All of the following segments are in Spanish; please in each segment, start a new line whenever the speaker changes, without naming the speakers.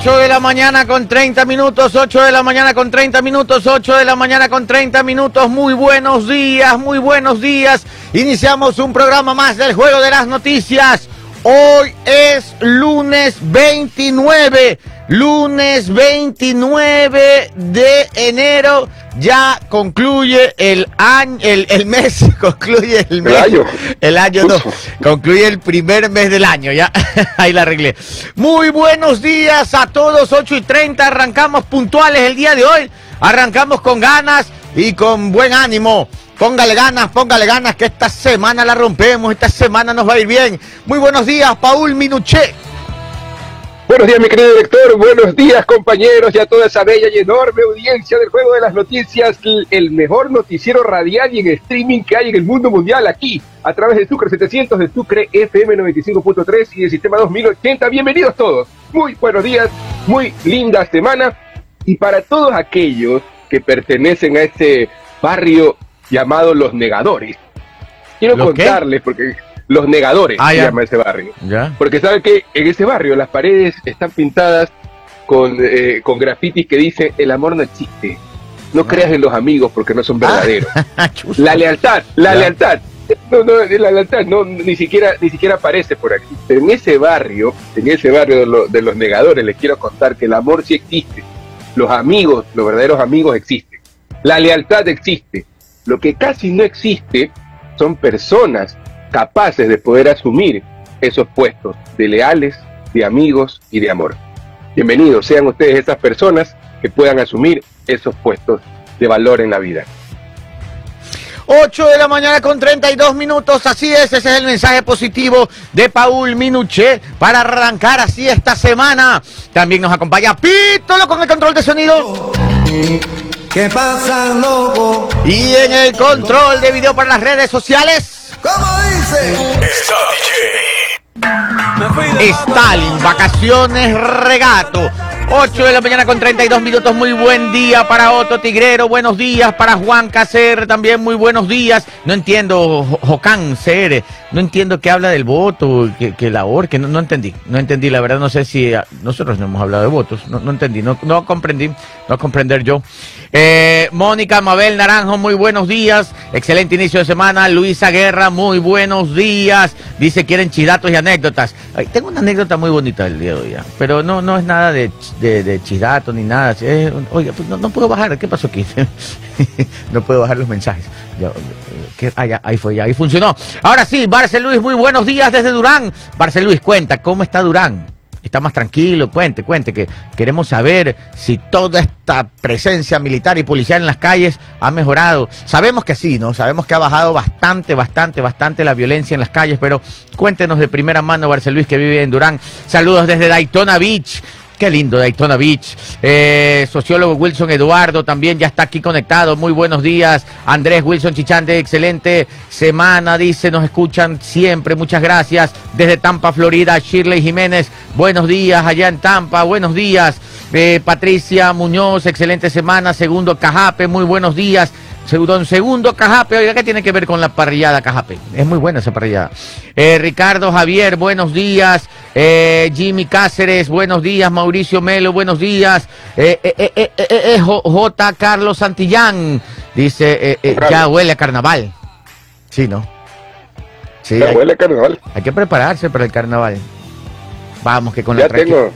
8 de la mañana con 30 minutos, 8 de la mañana con 30 minutos, 8 de la mañana con 30 minutos. Muy buenos días, muy buenos días. Iniciamos un programa más del Juego de las Noticias. Hoy es lunes 29, lunes 29 de enero. Ya concluye el año, el, el mes, concluye el mes.
El año.
El año no, concluye el primer mes del año, ya, ahí la arreglé. Muy buenos días a todos, 8 y 30, arrancamos puntuales el día de hoy, arrancamos con ganas y con buen ánimo. Póngale ganas, póngale ganas, que esta semana la rompemos, esta semana nos va a ir bien. Muy buenos días, Paul Minuché.
Buenos días, mi querido director. Buenos días, compañeros, y a toda esa bella y enorme audiencia del Juego de las Noticias, el mejor noticiero radial y en streaming que hay en el mundo mundial, aquí, a través de Sucre 700, de Sucre FM 95.3 y del Sistema 2080. Bienvenidos todos. Muy buenos días, muy linda semana. Y para todos aquellos que pertenecen a este barrio llamado Los Negadores, quiero contarles, porque Los Negadores
Ah,
se llama ese barrio.
Ya.
Porque saben que en ese barrio las paredes están pintadas con, eh, con grafitis que dice el amor no existe. No creas en los amigos porque no son verdaderos. La lealtad, la
Ya.
lealtad. No, no, la lealtad no, ni siquiera, ni siquiera aparece por aquí. Pero en ese barrio, en ese barrio de, lo- de los negadores, les quiero contar que el amor sí existe. Los amigos, los verdaderos amigos existen. La lealtad existe. Lo que casi no existe son personas capaces de poder asumir esos puestos de leales, de amigos y de amor. Bienvenidos sean ustedes esas personas que puedan asumir esos puestos de valor en la vida.
8 de la mañana con 32 minutos, así es, ese es el mensaje positivo de Paul Minuché para arrancar así esta semana. También nos acompaña Pítolo con el control de sonido
¿Qué pasa, loco?
y en el control de video para las redes sociales.
¿Cómo dice? Fui de
Stalin, vacaciones, regato. 8 de la mañana con 32 minutos, muy buen día para Otto Tigrero, buenos días para Juan Cacer, también muy buenos días. No entiendo, Jo- Jocán Cere, no entiendo qué habla del voto, que, que la que no, entendí, no entendí, la verdad no sé si ah, nosotros no hemos hablado de votos, no, no entendí, no, no comprendí, no comprender yo. Eh, Mónica Mabel Naranjo, muy buenos días, excelente inicio de semana. Luisa Guerra, muy buenos días. Dice quieren chidatos y anécdotas. Tengo una anécdota muy bonita del día de hoy, pero no, no es nada de, de, de chidato ni nada. Es- oiga, pues no, no puedo bajar, ¿qué pasó aquí? no puedo bajar los mensajes. Eh. Ah, ahí fue, ahí funcionó. Ahora sí, Barcel Luis, muy buenos días desde Durán. Barcel Luis, cuenta, ¿cómo está Durán? Está más tranquilo, cuente, cuente, que queremos saber si toda esta presencia militar y policial en las calles ha mejorado. Sabemos que sí, ¿no? Sabemos que ha bajado bastante, bastante, bastante la violencia en las calles, pero cuéntenos de primera mano, Barcel Luis, que vive en Durán. Saludos desde Daytona Beach. Qué lindo Daytona Beach. Eh, sociólogo Wilson Eduardo también ya está aquí conectado. Muy buenos días. Andrés Wilson Chichante, excelente semana. Dice, nos escuchan siempre. Muchas gracias. Desde Tampa, Florida, Shirley Jiménez. Buenos días allá en Tampa. Buenos días. Eh, Patricia Muñoz, excelente semana. Segundo Cajape, muy buenos días. Segundo, segundo Cajape, oiga, ¿qué tiene que ver con la parrillada Cajape? Es muy buena esa parrillada. Eh, Ricardo Javier, buenos días. Eh, Jimmy Cáceres, buenos días. Mauricio Melo, buenos días. Eh, eh, eh, eh, eh, J. Carlos Santillán, dice, ya huele a carnaval. Sí, ¿no? Sí,
La
hay,
abuela carnaval.
hay que prepararse para el carnaval. Vamos, que con la
Ya
tranqui-
tengo,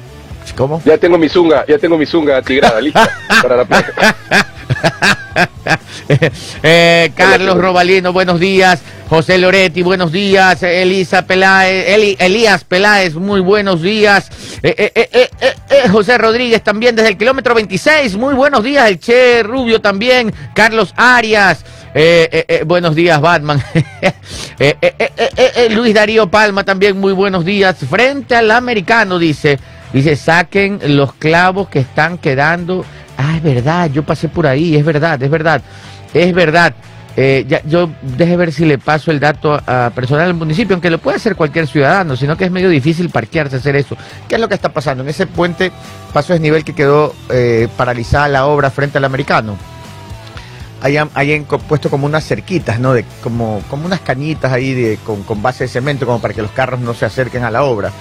¿Cómo?
ya tengo mi zunga, ya tengo mi zunga tigrada lista para la playa.
Eh, Carlos Robalino, buenos días. José Loretti, buenos días. Elisa Peláez, Elías Peláez, muy buenos días. Eh, eh, eh, eh, eh, eh, José Rodríguez también desde el kilómetro 26, muy buenos días. El Che Rubio también. Carlos Arias. Eh, eh, eh, buenos días, Batman. Eh, eh, eh, eh, eh, eh, Luis Darío Palma también, muy buenos días. Frente al americano, dice. Dice, saquen los clavos que están quedando. Ah, es verdad, yo pasé por ahí, es verdad, es verdad. Es verdad. Eh, yo deje ver si le paso el dato a, personal del municipio, aunque lo puede hacer cualquier ciudadano, sino que es medio difícil parquearse, hacer eso. ¿Qué es lo que está pasando? En ese puente paso desnivel que quedó eh, paralizada la obra frente al americano. Hayan, puesto como unas cerquitas, ¿no? De, como, como unas cañitas ahí de, con, con base de cemento, como para que los carros no se acerquen a la obra.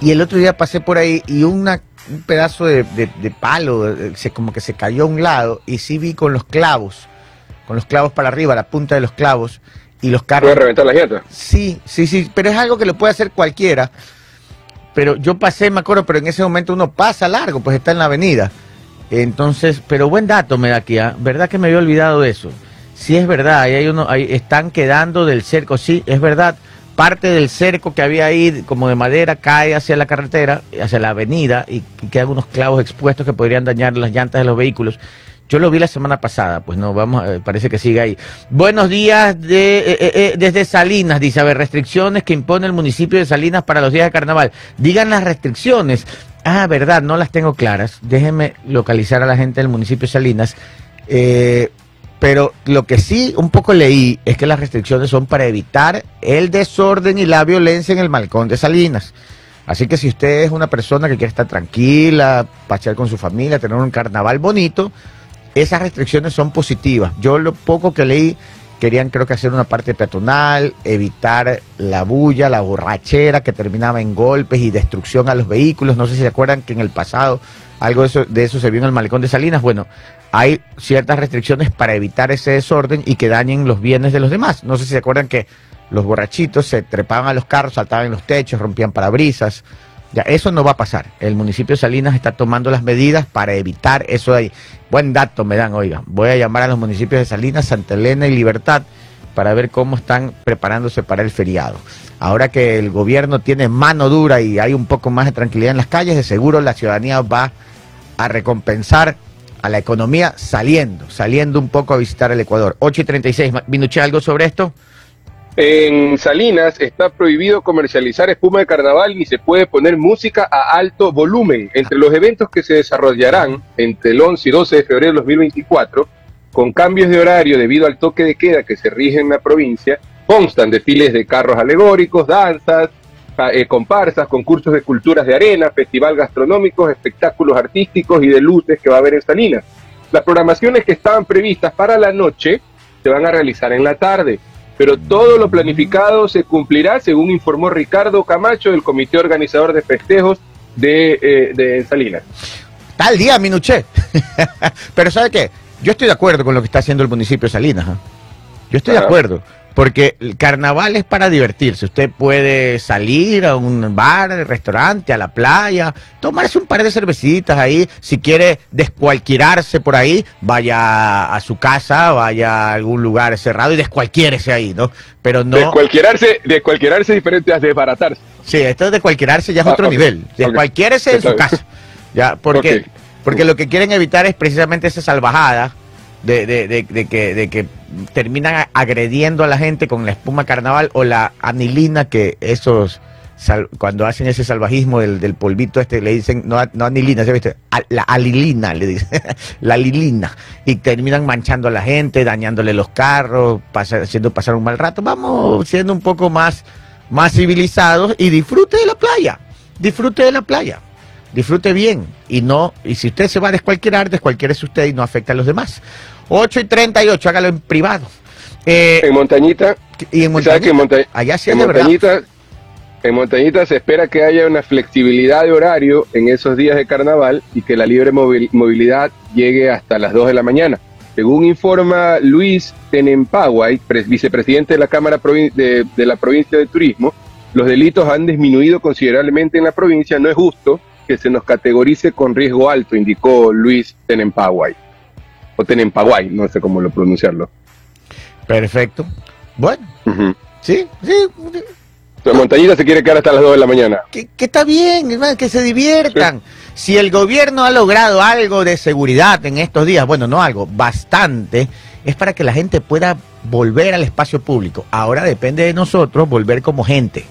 Y el otro día pasé por ahí y una, un pedazo de, de- de palo, se, como que se cayó a un lado y sí vi con los clavos, con los clavos para arriba, la punta de los clavos y los carros.
Puede reventar llantas.
Sí, sí, sí, pero es algo que lo puede hacer cualquiera. Pero yo pasé, me acuerdo, pero en ese momento uno pasa largo, pues está en la avenida. Entonces, pero buen dato me da aquí, ¿ah? ¿verdad que me había olvidado de eso? Sí es verdad, ahí hay uno, ahí están quedando del cerco, sí, es verdad. Parte del cerco que había ahí, como de madera, cae hacia la carretera, hacia la avenida, y, quedan unos clavos expuestos que podrían dañar las llantas de los vehículos. Yo lo vi la semana pasada, pues no, vamos, eh, parece que sigue ahí. Buenos días de, eh, eh, eh, desde Salinas, dice, a ver, restricciones que impone el municipio de Salinas para los días de carnaval. Digan las restricciones. Ah, verdad, no las tengo claras. Déjenme localizar a la gente del municipio de Salinas. Eh, pero lo que sí un poco leí es que las restricciones son para evitar el desorden y la violencia en el malcón de Salinas. Así que si usted es una persona que quiere estar tranquila, pasear con su familia, tener un carnaval bonito, esas restricciones son positivas. Yo lo poco que leí, querían creo que hacer una parte peatonal, evitar la bulla, la borrachera que terminaba en golpes y destrucción a los vehículos. No sé si se acuerdan que en el pasado algo de eso, de eso se vio en el malecón de Salinas. Bueno, hay ciertas restricciones para evitar ese desorden y que dañen los bienes de los demás. No sé si se acuerdan que los borrachitos se trepaban a los carros, saltaban en los techos, rompían parabrisas. Ya, eso no va a pasar. El municipio de Salinas está tomando las medidas para evitar eso de ahí. Buen dato me dan, oiga. Voy a llamar a los municipios de Salinas, Santa Elena y Libertad para ver cómo están preparándose para el feriado. Ahora que el gobierno tiene mano dura y hay un poco más de tranquilidad en las calles, de seguro la ciudadanía va a recompensar a la economía saliendo, saliendo un poco a visitar el Ecuador. 8 y 36. Minuché algo sobre esto.
En Salinas está prohibido comercializar espuma de carnaval ni se puede poner música a alto volumen. Entre los eventos que se desarrollarán entre el 11 y 12 de febrero de 2024, con cambios de horario debido al toque de queda que se rige en la provincia, constan desfiles de carros alegóricos, danzas, ca- eh, comparsas, concursos de culturas de arena, festival gastronómicos, espectáculos artísticos y de luces que va a haber en Salinas. Las programaciones que estaban previstas para la noche se van a realizar en la tarde pero todo lo planificado se cumplirá, según informó Ricardo Camacho del comité organizador de festejos de, eh, de Salinas.
Tal día, Minuché. Pero ¿sabe qué? Yo estoy de acuerdo con lo que está haciendo el municipio de Salinas. ¿ah? Yo estoy de acuerdo. Porque el carnaval es para divertirse. Usted puede salir a un bar, restaurante, a la playa, tomarse un par de cervecitas ahí. Si quiere descualquierarse por ahí, vaya a su casa, vaya a algún lugar cerrado y descualquiérese ahí, ¿no? Pero no.
Descualquierarse, descualquierarse es diferente a desbaratarse.
Sí, esto de cualquierarse ya es
Ah,
otro nivel. De
ok.
cualquiérese en su casa. Ya, porque, porque lo que quieren evitar es precisamente esa salvajada de, de, que, de que terminan agrediendo a la gente con la espuma carnaval o la anilina que esos cuando hacen ese salvajismo del, del polvito este le dicen no, no anilina. A- la alilina le dicen, la lilina y terminan manchando a la gente, dañándole los carros, haciendo pasar un mal rato. Vamos siendo un poco más más civilizados y disfrute de la playa. Disfrute de la playa. Disfrute bien. Y no, y si usted se va a descualquierar, descualquiérese usted y no afecta a los demás. 8 y 38, hágalo en privado. Eh,
En Montañita,
y en
¿sabes que en,
Montañita,
Monta-
allá sí
en
verdad.
Montañita, en Montañita se espera que haya una flexibilidad de horario en esos días de carnaval y que la libre movilidad llegue hasta las 2 de la mañana. Según informa Luis Tenempaguay, pres- vicepresidente de la Cámara Provin- de, de la Provincia de Turismo, los delitos han disminuido considerablemente en la provincia. No es justo que se nos categorice con riesgo alto, indicó Luis Tenempaguay. O Tenempaguay, no sé cómo lo pronunciarlo.
Perfecto. Bueno, sí, sí.
La montañita se quiere quedar hasta las 2 de la mañana.
Que, que está bien, hermano, que se diviertan. Si el gobierno ha logrado algo de seguridad en estos días, bueno, no algo, bastante, es para que la gente pueda volver al espacio público. Ahora depende de nosotros volver como gente,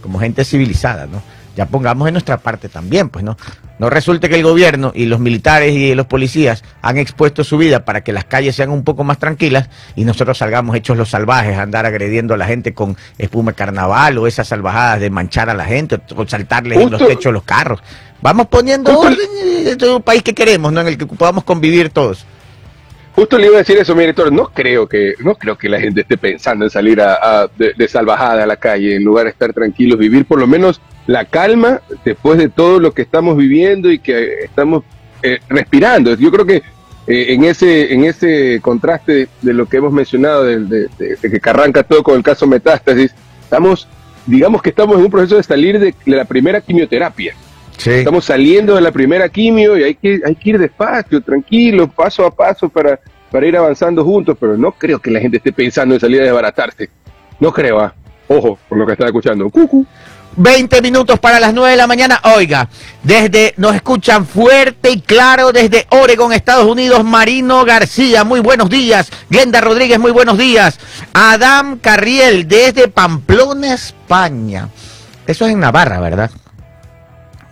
como gente civilizada, ¿no? Ya pongamos en nuestra parte también, pues, ¿no? No resulte que el gobierno y los militares y los policías han expuesto su vida para que las calles sean un poco más tranquilas y nosotros salgamos hechos los salvajes a andar agrediendo a la gente con espuma de carnaval o esas salvajadas de manchar a la gente o saltarles en los techos los carros. Vamos poniendo orden, este es un país que queremos, ¿no? En el que podamos convivir todos.
Justo le iba a decir eso, mi director. No creo que, no creo que la gente esté pensando en salir a, de, salvajada a la calle, en lugar de estar tranquilos, vivir por lo menos la calma después de todo lo que estamos viviendo y que estamos eh, respirando. Yo creo que eh, en ese en ese contraste de lo que hemos mencionado, de, que arranca todo con el caso Metástasis, estamos, digamos que estamos en un proceso de salir de la primera quimioterapia.
Sí.
Estamos saliendo de la primera quimio y hay que, hay que ir despacio, tranquilo, paso a paso para, para ir avanzando juntos, pero no creo que la gente esté pensando en salir a desbaratarse. No creo, ah. Ojo, con lo que estaba escuchando. Cucu.
20 minutos para las 9 de la mañana. Oiga, desde nos escuchan fuerte y claro desde Oregon, Estados Unidos, Marino García, muy buenos días. Glenda Rodríguez, muy buenos días. Adam Carriel, desde Pamplona, España. Eso es en Navarra, ¿verdad?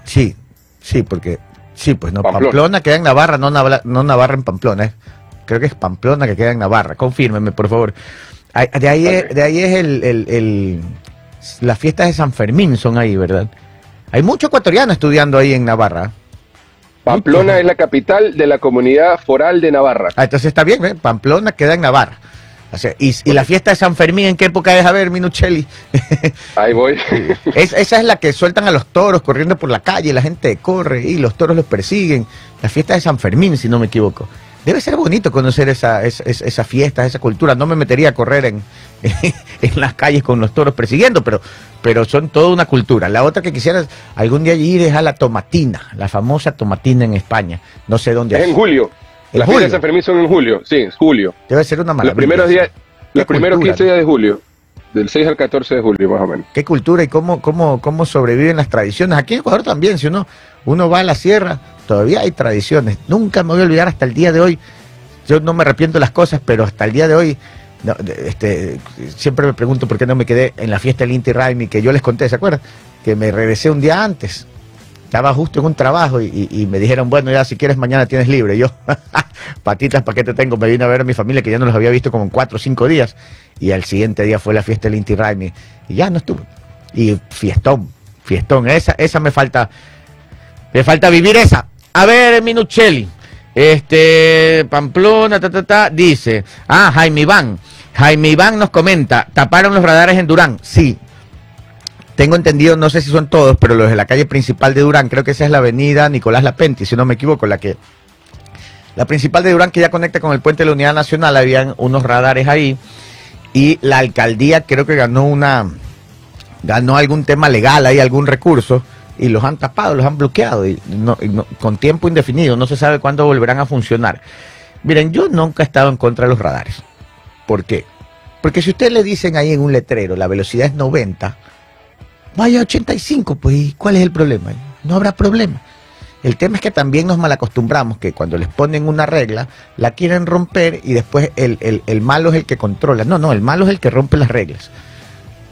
Sí, sí, porque sí, pues no,
Pamplona.
Pamplona, queda en Navarra, no, Navarra en Pamplona. eh. Creo que es Pamplona que queda en Navarra. Confírmeme, por favor. De ahí, es, de ahí es el, el- el- las fiestas de San Fermín son ahí, ¿verdad? Hay muchos ecuatorianos estudiando ahí en Navarra.
Pamplona es la capital de la comunidad foral de Navarra.
Ah, entonces está bien, ¿eh? Pamplona queda en Navarra. O sea, y, y la fiesta de San Fermín, ¿en qué época es? A ver, Minuchelli.
Ahí voy.
Es- esa es la que sueltan a los toros corriendo por la calle, la gente corre y los toros los persiguen. La fiesta de San Fermín, si no me equivoco. Debe ser bonito conocer esa, esa, esa- fiesta, esa cultura. No me metería a correr en, en las calles con los toros persiguiendo, pero, pero son toda una cultura. La otra que quisiera algún día ir es a la tomatina, la famosa tomatina en España. No sé dónde
es en julio.
¿En
Las
julio?
fiestas de San Fermín son en julio. Sí, es julio.
Debe ser una maravilla.
Los primeros días, los primeros
cultura,
15 días de julio. Del 6 al 14 de julio, más o menos.
qué cultura y cómo, cómo, cómo sobreviven las tradiciones. Aquí en Ecuador también, si uno, uno va a la sierra, todavía hay tradiciones. Nunca me voy a olvidar hasta el día de hoy. Yo no me arrepiento de las cosas, pero hasta el día de hoy, no, este, siempre me pregunto por qué no me quedé en la fiesta del Inti Raimi, que yo les conté, ¿se acuerdan? Que me regresé un día antes. Estaba justo en un trabajo y, y- y me dijeron, bueno, ya si quieres mañana tienes libre. Yo, patitas, ¿para qué te tengo? Me vine a ver a mi familia que ya no los había visto como en cuatro o cinco días. Y al siguiente día fue la fiesta del Inti Raimi. Y ya no estuve. Y fiestón, fiestón. Esa, esa me falta, me falta vivir esa. A ver, Minuchelli. Este, Pamplona, ta, ta, ta, dice, ah, Jaime Iván. Jaime Iván nos comenta, taparon los radares en Durán. Sí, tengo entendido, no sé si son todos, pero los de la calle principal de Durán, creo que esa es la avenida Nicolás Lapenti, si no me equivoco, la que la principal de Durán que ya conecta con el puente de la Unidad Nacional, habían unos radares ahí y la alcaldía creo que ganó una ganó algún tema legal ahí, algún recurso y los han tapado, los han bloqueado con tiempo indefinido, no se sabe cuándo volverán a funcionar. Miren, yo nunca he estado en contra de los radares. ¿Por qué? Porque si ustedes le dicen ahí en un letrero la velocidad es 90, vaya a 85, pues ¿y cuál es el problema? No habrá problema. El tema es que también nos malacostumbramos que cuando les ponen una regla, la quieren romper y después el, el- el malo es el que controla. No, no, el malo es el que rompe las reglas.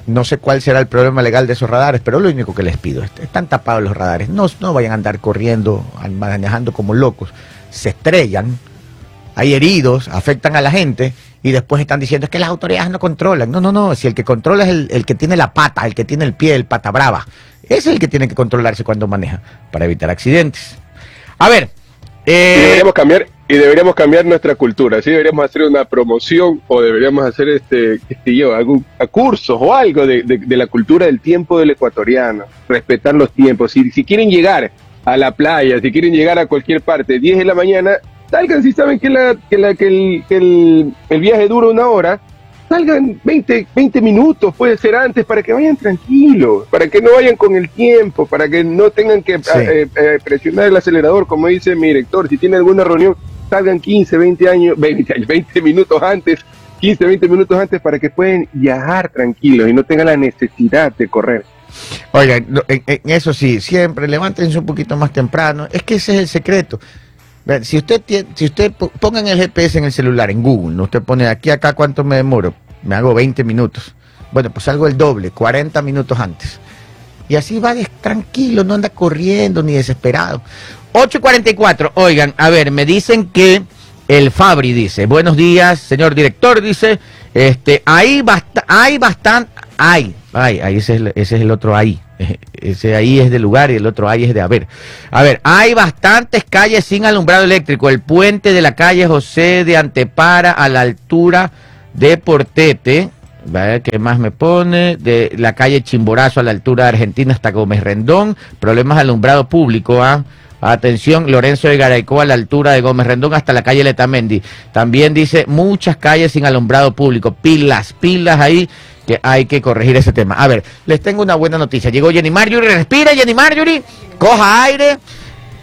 No sé cuál será el problema legal de esos radares, pero lo único que les pido es, están tapados los radares. No, no vayan a andar corriendo, manejando como locos. Se estrellan, hay heridos, afectan a la gente y después están diciendo es que las autoridades no controlan. No, no, no, si el que controla es el, el que tiene la pata, el que tiene el pie, el pata brava. Ese es el que tiene que controlarse cuando maneja para evitar accidentes. A ver,
Y
eh,
deberíamos cambiar y deberíamos cambiar nuestra cultura. Sí, deberíamos hacer una promoción o deberíamos hacer este, sé yo, algún a cursos o algo de, de- de la cultura del tiempo del ecuatoriano. Respetar los tiempos. Si, si quieren llegar a la playa, si quieren llegar a cualquier parte, 10 de la mañana, salgan si saben que, la, que, la, que, el, que el, el viaje dura una hora. Salgan 20, 20 minutos, puede ser antes, para que vayan tranquilos, para que no vayan con el tiempo, para que no tengan que
Sí.
eh, eh, presionar el acelerador, como dice mi director. Si tiene alguna reunión, salgan 15, 20 años, 20, años, 20 minutos antes, 15, 20 minutos antes para que puedan viajar tranquilos y no tengan la necesidad de correr.
Oigan, en eso sí, siempre levántense un poquito más temprano. Es que ese es el secreto. Si usted tiene, si usted po- pongan el GPS en el celular, en Google, ¿no? usted pone aquí acá cuánto me demoro, me hago 20 minutos. Bueno, pues salgo el doble, 40 minutos antes. Y así va tranquilo, no anda corriendo ni desesperado. 8.44, oigan, a ver, me dicen que el Fabri dice, buenos días, señor director, dice, este, hay, basta, hay bastante, hay, hay, ahí ese es, el, ese es el otro ahí, Ese ahí es de lugar y el otro ahí es de haber. A ver, hay bastantes calles sin alumbrado eléctrico. El puente de la calle José de Antepara a la altura de Portete. ¿vale? ¿Qué más me pone? De la calle Chimborazo a la altura de Argentina hasta Gómez Rendón. Problemas de alumbrado público, ¿ah? Atención, Lorenzo de Garaicó a la altura de Gómez Rendón hasta la calle Letamendi. También dice muchas calles sin alumbrado público. Pilas, pilas ahí hay que corregir ese tema. A ver, les tengo una buena noticia. Llegó Jenny Marjorie, respira Jenny Marjorie, coja aire.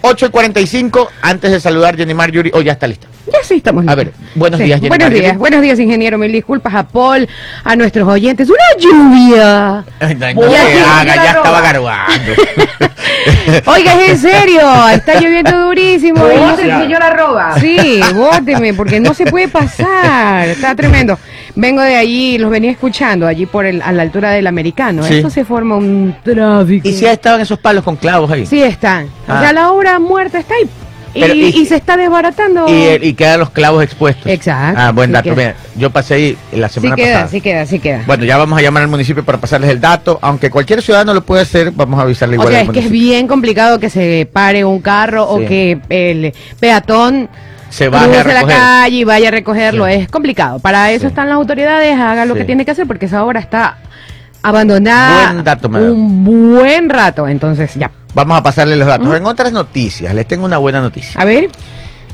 8 y 45, antes de saludar Jenny Marjorie, oh, ya está lista.
Ya sí estamos
A
listos.
ver, buenos
Sí,
días, Jenny
Buenos días, buenos días, ingeniero. Mil disculpas a Paul, a nuestros oyentes. ¡Una lluvia!
Ay, no, no
Ya,
se haga, estaba
roba.
garguando.
Oiga, es en serio, está lloviendo durísimo. y no se-
señora Roba.
Sí, bóteme, porque no se puede pasar. Está tremendo. Vengo de allí, los venía escuchando, allí por el, a la altura del americano.
Sí.
Eso se forma un tráfico.
y si estaban esos palos con clavos ahí.
Sí, están.
Ah.
O sea, la obra muerta está ahí. Y,
Pero, y-
y se está desbaratando.
Y, y quedan los clavos expuestos.
Exacto,
Ah, buen
sí
dato. Mira, yo pasé ahí la
sí
semana
queda,
pasada.
sí queda, sí queda.
Bueno, ya vamos a llamar al municipio para pasarles el dato. Aunque cualquier ciudadano lo puede hacer, vamos a avisarle
O
igual
sea,
al
es que es bien complicado que se pare un carro
Sí.
o que el peatón
Se baje a
la calle y vaya a recogerlo.
Sí.
Es complicado. Para eso
Sí.
están las autoridades, haga lo
Sí.
que tiene que hacer porque esa obra está abandonada
Buen dato,
un buen rato. Entonces, ya.
Vamos a pasarle los datos. En otras noticias, les tengo una buena noticia.
A ver,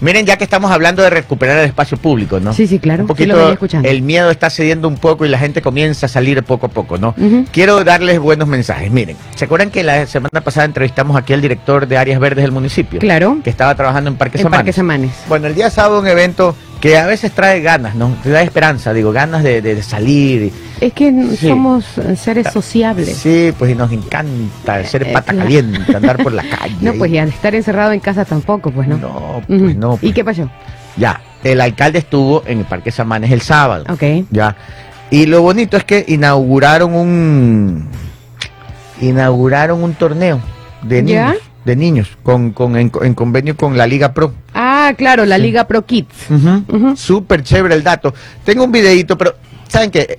Miren, ya que estamos hablando de recuperar el espacio público, ¿no?
Sí, sí, claro.
Un poquito el miedo está cediendo un poco y la gente comienza a salir poco a poco, ¿no? Quiero darles buenos mensajes. Miren, ¿se acuerdan que la semana pasada entrevistamos aquí al director de áreas verdes del municipio?
claro,
Que estaba trabajando en Parque
en
Samanes.
Parque Samanes.
Bueno, el día sábado un evento que a veces trae ganas, ¿no? Te da esperanza, digo, ganas de, de- de salir.
Es que
Sí.
somos eh, seres sociables.
Sí, pues y nos encanta ser
Eh,
pata
claro.
caliente, andar por la calle.
No, pues ya de estar encerrado en casa tampoco, pues no.
No, pues no.
¿Y
pues.
qué pasó?
Ya, el alcalde estuvo en el Parque Samanes el sábado.
Ok.
Ya. Y lo bonito es que inauguraron un inauguraron un torneo de
¿Ya?
niños, de niños con, con en, en convenio con la Liga Pro.
Ah, claro, la Liga Pro Kids.
Ujú. Súper chévere el dato. Tengo un videito, pero ¿saben qué?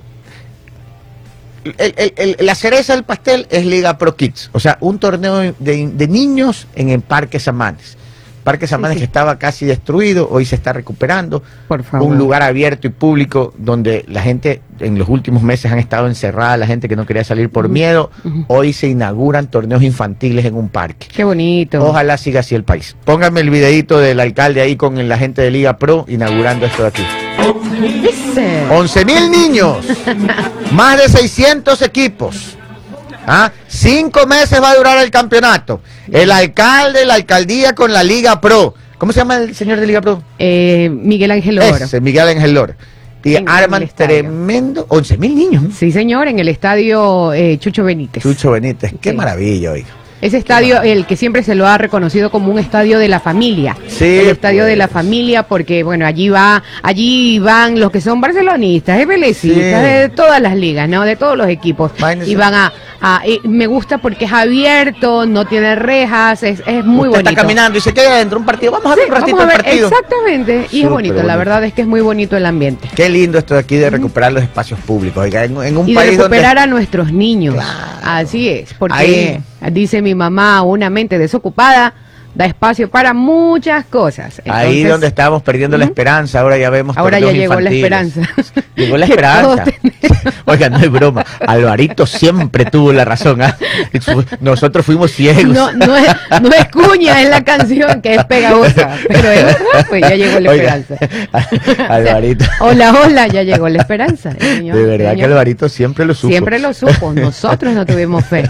El- el- el- la cereza del pastel es Liga Pro Kids, o sea, un torneo de, de niños en el Parque Samanes. Parque Samanes
sí.
que estaba casi destruido, hoy se está recuperando.
Por favor.
Un lugar abierto y público donde la gente en los últimos meses han estado encerrada, la gente que no quería salir por miedo. Hoy se inauguran torneos infantiles en un parque.
Qué bonito.
Ojalá siga así el país. Pónganme el videito del alcalde ahí con la gente de Liga Pro inaugurando esto de aquí.
Ese.
11 mil niños, más de 600 equipos. ¿Ah? Cinco meses va a durar el campeonato. El alcalde, la alcaldía con la Liga Pro. ¿Cómo se llama el señor de Liga Pro?
Eh, Miguel Ángel Oro.
Ese, Miguel Ángel Lora. Y
En-
arman tremendo. 11 mil niños.
Sí, señor, en el estadio eh, Chucho Benítez.
Chucho Benítez. Qué
Sí.
maravilla, oiga.
Ese estadio, el que siempre se lo ha reconocido como un estadio de la familia.
Sí,
el estadio
pues.
de la familia, porque bueno, allí va, allí van los que son barcelonistas,
Sí.
de todas las ligas, ¿no? De todos los equipos. Y van a, a- y me gusta porque es abierto, no tiene rejas, es, es muy
Usted
bonito.
está caminando y se queda dentro de un partido. Vamos a ver
Sí,
un ratito
vamos a
el
ver,
partido.
exactamente. Y
Súper
es bonito, la verdad es que es muy bonito el ambiente.
Qué lindo esto de aquí de recuperar los espacios públicos. Oiga, en, en un
y de
país donde.
recuperar a nuestros niños.
Claro.
Así es, porque
Ahí.
dice mi mamá, una mente desocupada da espacio para muchas cosas.
Ahí donde estábamos perdiendo la esperanza, ahora ya vemos.
Ahora ya llegó la esperanza.
Llegó la esperanza. Oiga, no es broma. Alvarito siempre tuvo la razón. ¿ah? Nosotros fuimos ciegos.
No, no, es, no es cuña, es la canción que es pegajosa. Pero es pues ya llegó la
Oiga,
esperanza.
Alvarito.
Hola, hola, ya llegó la esperanza. señor-
de verdad
señor.
que Alvarito siempre lo supo.
Siempre lo supo, nosotros no tuvimos fe.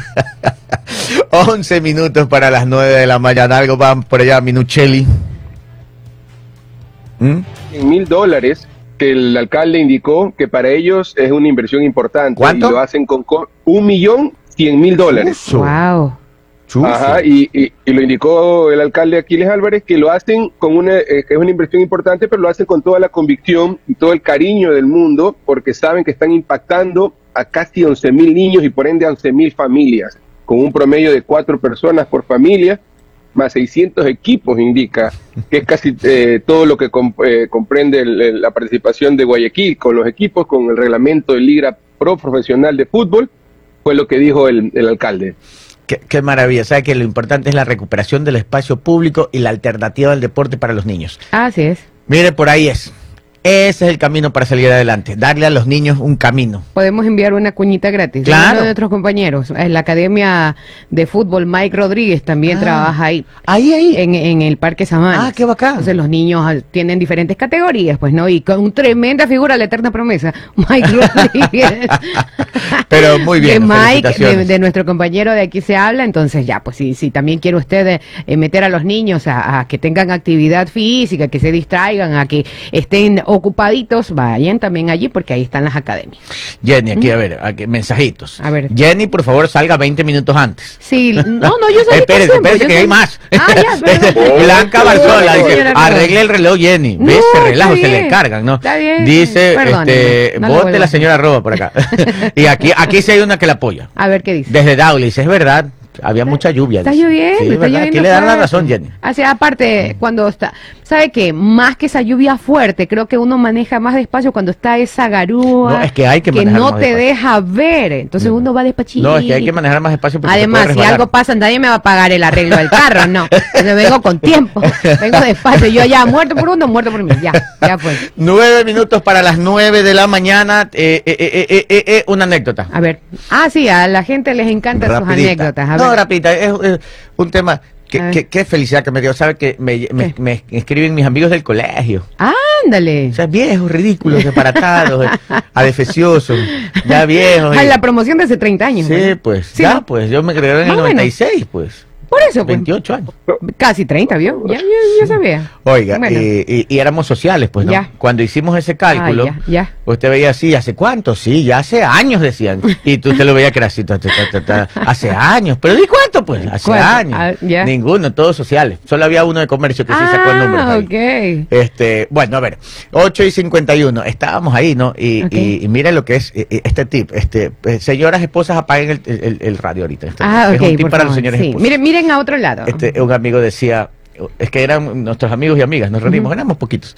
11 minutos para las 9 de la mañana. Algo van por allá, Minuchelli. ¿Mm?
en mil dólares que el alcalde indicó que para ellos es una inversión importante.
¿Cuánto?
Y lo hacen con co- un millón cien mil dólares.
Wow.
Ajá, y, y- y lo indicó el alcalde Aquiles Álvarez, que lo hacen con una, eh, que es una inversión importante, pero lo hacen con toda la convicción y todo el cariño del mundo, porque saben que están impactando a casi 11 mil niños y por ende a 11 mil familias, con un promedio de cuatro personas por familia, más 600 equipos, indica, que es casi eh, todo lo que com- eh, comprende el- el- la participación de Guayaquil con los equipos, con el reglamento de Liga Pro Profesional de Fútbol, fue lo que dijo el, el alcalde.
Qué, qué maravilla. Sabe que lo importante es la recuperación del espacio público y la alternativa al deporte para los niños.
Así es.
Mire, por ahí es. Ese es el camino para salir adelante. Darle a los niños un camino.
Podemos enviar una cuñita gratis.
Claro.
Uno de nuestros compañeros, en la Academia de Fútbol, Mike Rodríguez, también
Ah.
trabaja ahí.
Ahí, ahí.
En, en el Parque Samana.
Ah, qué bacán.
Entonces los niños ah, tienen diferentes categorías, pues, ¿no? Y con tremenda figura, la eterna promesa, Mike Rodríguez.
Pero muy bien,
De Mike, de, nuestro compañero de aquí se habla, entonces ya, pues si, si también quiere usted eh, meter a los niños a, a que tengan actividad física, que se distraigan, a que estén ocupaditos, vayan también allí porque ahí están las academias.
Jenny, aquí, a ver, aquí, mensajitos.
A ver.
Jenny, por favor, salga 20 minutos antes.
Sí, no, no, yo con
Espérese, espérese que hay más.
Ah, ya, perdón.
Blanca Barzola dice, arregle el reloj Jenny.
No,
¿Ves? Se relajo, se le
bien.
cargan, ¿no?
Está bien.
Dice,
Perdóneme,
este,
no
vote la señora Roba por acá. y aquí, aquí sí hay una que la apoya.
A ver qué dice.
Desde Daulis, es verdad, había mucha lluvia.
Está lloviendo,
Sí,
está lloviendo.
Aquí le dan la razón, Jenny.
Sea, aparte, cuando está, ¿sabe qué? Más que esa lluvia fuerte, creo que uno maneja más despacio cuando está esa garúa.
No, es que hay que manejar
no
más
te
despacio.
deja ver. Entonces
No.
uno va despachito.
No, es que hay que manejar más espacio porque
Además, si algo pasa, nadie me va a pagar el arreglo del carro, no. Entonces vengo con tiempo, vengo despacio. Yo ya muerto por uno, muerto por mí. Ya, ya fue.
Nueve minutos para las nueve de la mañana. Eh, eh, eh, eh, una anécdota.
A ver. Ah, sí, a la gente les encantan sus anécdotas. A
no, rapidita, es, es un tema.
ver.
que- Qué felicidad que me dio. Sabe que me, me-
¿Qué?
me escriben mis amigos del colegio.
Ándale.
O sea, viejos, ridículos, disparatados, adefesiosos, ya viejos.
Ah,
y-
la promoción de hace 30 años.
sí, pues,
Sí,
ya,
¿no?
pues, yo me gradué en el
Más o menos.
96, pues,
Por eso, pues.
28 años.
Casi 30, ¿vio? Ya, ya, ya sabía.
Oiga,
Bueno.
y, y- y éramos sociales, pues, ¿no?
Ya.
Cuando hicimos ese cálculo,
Ah, ya,
usted veía así, ¿hace cuánto? Sí, ya hace años, decían. Y tú te lo veía que era así, ta, ta, ta, ta, ta, hace años. ¿Pero ¿y cuánto? Pues, hace
¿Cuánto?
años.
Ah.
Ninguno, todos sociales. Solo había uno de comercio que sí sacó el número.
Ah, ok.
Este, bueno, a ver, 8 y 51, estábamos ahí, ¿no? Y,
Ok.
y, y mire lo que es eh, eh, este tip, este, eh, señoras esposas apaguen el, el- el radio ahorita. Este,
Ah,
es
ok,
un tip para los señores
sí.
esposos.
Miren, miren a otro lado.
Este, un amigo decía, es que eran nuestros amigos y amigas, nos reunimos, éramos poquitos,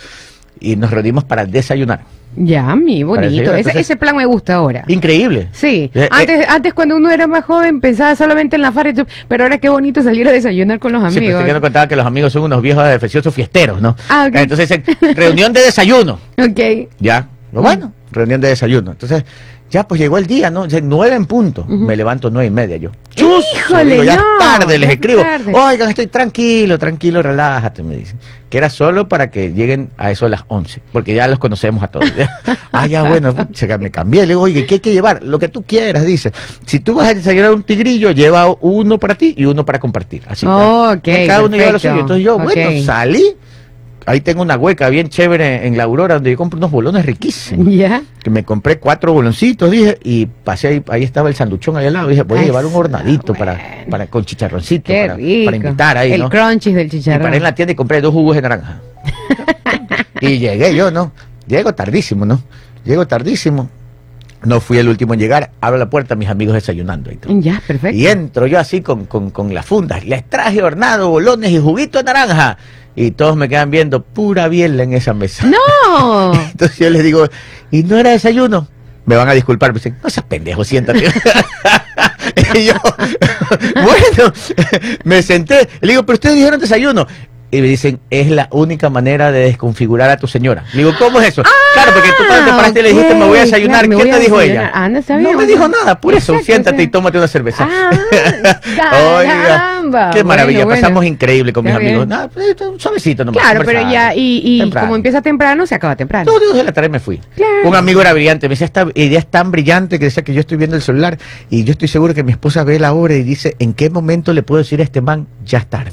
y nos reunimos para desayunar.
Ya, mi bonito. Ese,
entonces-
ese plan me gusta ahora.
Increíble.
Sí,
Eh, eh,
antes, antes cuando uno era más joven pensaba solamente en la farra, pero ahora qué bonito salir a desayunar con los
Sí, pero
amigos.
usted que no contaba que los amigos son unos viejos defeciosos fiesteros, ¿no?
Ah, ok.
Entonces, reunión de desayuno.
Ok.
Ya,
Mm.
bueno, reunión de desayuno. Entonces, ya pues llegó el día, ¿no? Nueve en punto. Me levanto nueve y media yo. ¡Chus!
Híjole,
Digo, ya es
no,
tarde, les escribo.
tarde.
Oigan, estoy tranquilo, tranquilo, relájate, me dicen. Que era solo para que lleguen a eso a las 11, porque ya los conocemos a todos. ah, ya, bueno, me cambié. Le digo, oye, ¿qué hay que llevar? Lo que tú quieras, dice. Si tú vas a desayunar un tigrillo, lleva uno para ti y uno para compartir. Así que cada uno lleva lo suyo. Entonces yo, bueno, salí. Ahí tengo una hueca bien chévere en la Aurora donde yo compro unos bolones riquísimos.
Ya.
Que me compré cuatro boloncitos, dije, y pasé ahí, ahí estaba el sanduchón ahí al lado. Dije, voy a llevar un hornadito para, para, con chicharroncito,
Qué
para,
rico.
para invitar ahí,
El
¿no?
crunchies del
Y
chicharrón.
paré en la tienda y compré dos jugos de naranja. y llegué yo, ¿no? Llego tardísimo, ¿no? Llego tardísimo. No fui el último en llegar. Abro la puerta, mis amigos desayunando y todo.
Ya, perfecto.
Y entro yo así con, con, con las fundas. Les traje hornado, bolones y juguito de naranja. Y todos me quedan viendo pura biela en esa mesa.
No.
Entonces yo les digo, ¿y no era desayuno? Me van a disculpar, me dicen, no seas pendejo, siéntate. y yo, bueno, me senté. Le digo, pero ustedes dijeron desayuno. Y me dicen, es la única manera de desconfigurar a tu señora. Le digo, ¿cómo es eso? claro, porque tú cuando te paraste y le dijiste, me voy a desayunar.
claro,
¿Qué te dijo
desayunar.
ella?
Ah, no,
me dijo nada, por eso,
exacto,
siéntate
o sea.
y tómate una cerveza.
Ah,
Oiga, qué maravilla,
Bueno, bueno.
pasamos increíble con mis
bien.
amigos. Nada, pues, un suavecito nomás.
Claro, pero ya, y, y como empieza temprano, se acaba temprano.
No, dos de la tarde me fui.
Claro.
Un amigo era brillante, me decía, esta idea es tan brillante que decía que yo estoy viendo el celular y yo estoy seguro que mi esposa ve la hora y dice, ¿en qué momento le puedo decir a este man, ya es tarde?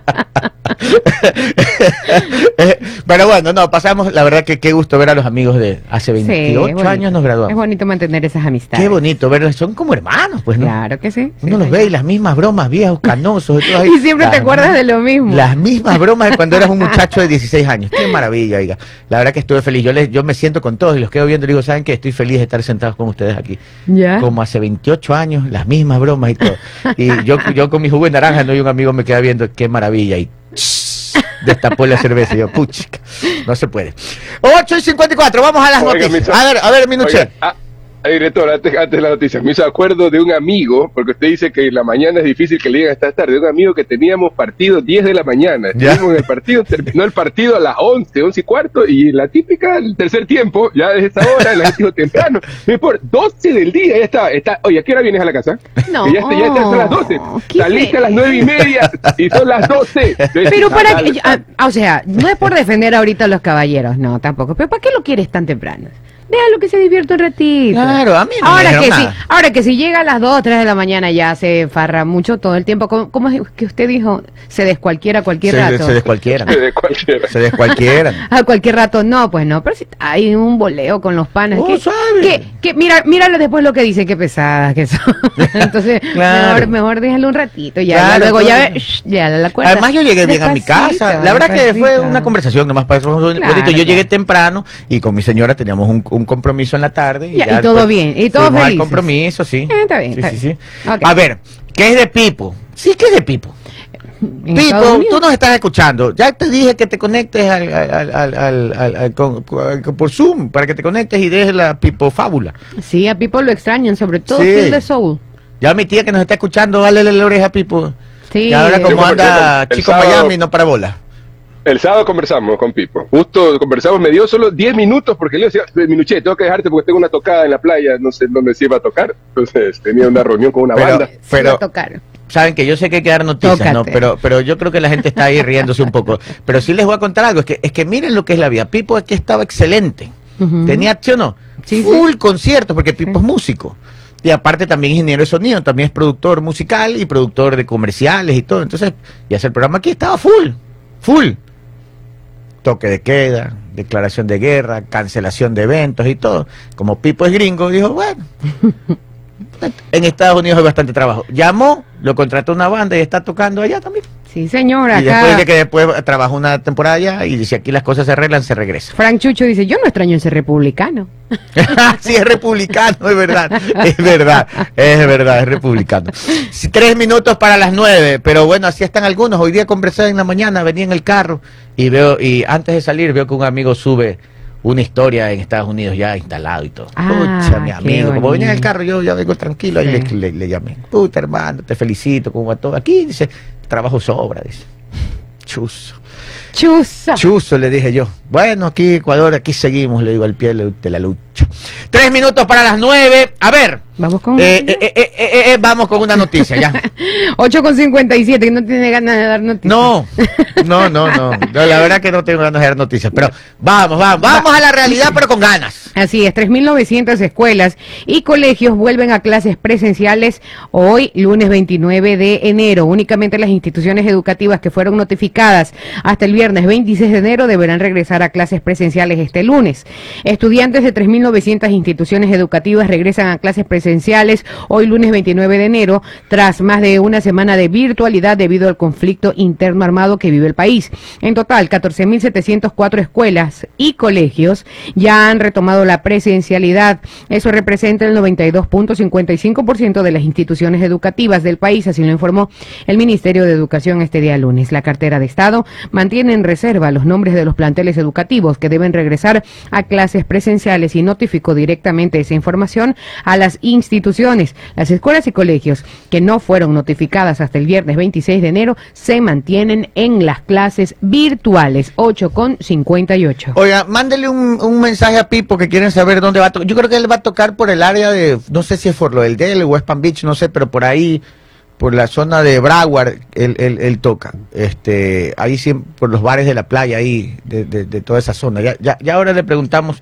Pero bueno, no, pasamos, la verdad que qué gusto ver a los amigos de hace
Sí,
28
es bonito.
años nos
Es
graduamos.
bonito mantener esas amistades.
Qué bonito verlos, son como hermanos, pues, ¿no?
Claro que sí.
Uno
sí,
los ve y las mismas bromas, viejos, canosos. y, todo ahí.
Y siempre te acuerdas de lo mismo.
Las mismas bromas de cuando eras un muchacho de 16 años. Qué maravilla, oiga. La verdad que estuve feliz. Yo les, yo me siento con todos y los quedo viendo y digo, ¿saben qué? Estoy feliz de estar sentados con ustedes aquí.
Ya.
Como hace 28 años, las mismas bromas y todo. Y yo, yo con mi jugo de naranja, ¿no? y un amigo me queda viendo, qué maravilla. Y destapó la cerveza. Y yo, puchica, no se puede. 8 y 54, vamos a las
Oiga,
noticias. A ver, a ver, Minuche.
Director, antes, antes de la noticia, me hizo acuerdo de un amigo, porque usted dice que en la mañana es difícil que le lleguen hasta tarde, de un amigo que teníamos partido 10 de la mañana.
Ya.
Estuvimos en el partido, terminó el partido a las 11, 11 y cuarto, y la típica, el tercer tiempo, ya desde esa hora, la gente dijo temprano, no importa, 12 del día, ya está, está. Oye, ¿a qué hora vienes a la casa?
No.
Y ya, está- ya está, son las 12.
¿Qué
Saliste a las 9 y media y son las 12.
Pero para que, ah, o sea, no es por defender ahorita a los caballeros, no, tampoco. Pero ¿para qué lo quieres tan temprano? Déjalo que se divierta un ratito.
Claro, a mí no me
ahora
dijeron
que
nada.
sí, ahora que si llega a las 2, 3 de la mañana ya se farra mucho todo el tiempo. ¿Cómo, cómo es que usted dijo? Se descualquiera cualquier
Se,
rato.
se descualquiera.
de cualquiera.
Se descualquiera.
A cualquier rato, no, pues no, pero si hay un boleo con los panes.
Oh,
que, que, que mira, míralo después lo que dice, qué pesadas que son. Entonces,
Claro.
mejor, mejor déjalo un ratito, ya,
Claro,
luego ya, shh, ya la cuenta.
Además yo llegué bien a mi casa. La verdad que fue una conversación nomás para eso. fue
Claro.
Yo llegué temprano y con mi señora teníamos un, un compromiso en la tarde.
Ya, y todo bien, y
al
felices.
compromiso, sí.
Eh, está bien,
Sí,
está
sí,
bien.
sí.
Ok.
A ver, ¿qué es de Pipo? Sí, ¿qué es de Pipo? Pipo, tú nos estás escuchando. Ya te dije que te conectes al, al- al- al- al- al- al- con- con- por Zoom para que te conectes y dejes la Pipo fábula.
Sí, a Pipo lo extrañan, sobre todo
Sí.
De Soul.
Ya mi tía que nos está escuchando, dale la oreja a Pipo.
Sí.
y ahora como anda
el
Chico
sábado-
Miami, no para bola.
El sábado conversamos con Pipo. Justo conversamos, me dio solo 10 minutos porque le decía, Minuché, tengo que dejarte porque tengo una tocada en la playa, no sé dónde se iba a tocar. Entonces tenía una reunión con una
Pero-
banda.
Pero-
va a tocar.
Saben que yo sé que hay que dar noticias, ¿no? Pero, pero yo creo que la gente está ahí riéndose un poco. Pero sí les voy a contar algo, es que, es que miren lo que es la vida. Pipo aquí estaba excelente. Tenía, ¿sí o no?
Sí,
Full concierto, porque Pipo es músico. Y aparte también ingeniero de sonido, también es productor musical y productor de comerciales y todo. Entonces, y hace el programa aquí, estaba full, full. Toque de queda, declaración de guerra, cancelación de eventos y todo. Como Pipo es gringo, dijo, bueno, en Estados Unidos hay bastante trabajo. Llamó, lo contrató una banda y está tocando allá también.
Sí, señor,
Y
acá.
después de que después trabajó una temporada allá y si aquí las cosas se arreglan, se regresa.
Frank Chucho dice, yo no extraño ese republicano.
sí, es republicano, es verdad. Es verdad, es verdad, es republicano. Tres minutos para las nueve, pero bueno, así están algunos. Hoy día conversé en la mañana, venía en el carro y veo, y antes de salir veo que un amigo sube una historia en Estados Unidos ya instalado y todo.
Ah,
Pucha, mi amigo, como venía en el carro, yo ya vengo tranquilo, ahí le, le- le llamé. Puta hermano, te felicito, como a todo. Aquí dice, trabajo sobra, dice. Chuzo.
Chusa.
Chuzo, le dije yo. Bueno, aquí Ecuador, aquí seguimos, le digo al pie de la lucha. Tres minutos para las nueve. A ver.
Vamos con...
eh, eh, eh, eh, vamos con una noticia ya.
8 con 57, que no tiene ganas de dar noticias.
No, no, no, no. No, La verdad que no tengo ganas de dar noticias. Pero vamos, vamos, vamos a la realidad, pero con ganas.
Así es, 3.900 escuelas y colegios vuelven a clases presenciales hoy, lunes 29 de enero. Únicamente las instituciones educativas que fueron notificadas hasta el viernes 26 de enero deberán regresar a clases presenciales este lunes. Estudiantes de 3.900 instituciones educativas regresan a clases presenciales hoy, lunes 29 de enero, tras más de una semana de virtualidad debido al conflicto interno armado que vive el país. En total, 14.704 escuelas y colegios ya han retomado la presencialidad. Eso representa el 92.55% de las instituciones educativas del país, así lo informó el Ministerio de Educación este día lunes. La cartera de Estado mantiene en reserva los nombres de los planteles educativos que deben regresar a clases presenciales y notificó directamente esa información a las instituciones. Las escuelas y colegios que no fueron notificadas hasta el viernes 26 de enero se mantienen en las clases virtuales 8 con 58.
Oiga, mándele un, un mensaje a Pipo que quieren saber dónde va a tocar. Yo creo que él va a tocar por el área de, no sé si es por lo del Del, West Palm Beach, no sé, pero por ahí, por la zona de Broward, él, él, él toca. Este, ahí sí, por los bares de la playa, ahí, de, de, de toda esa zona. Ya, ya, ya ahora le preguntamos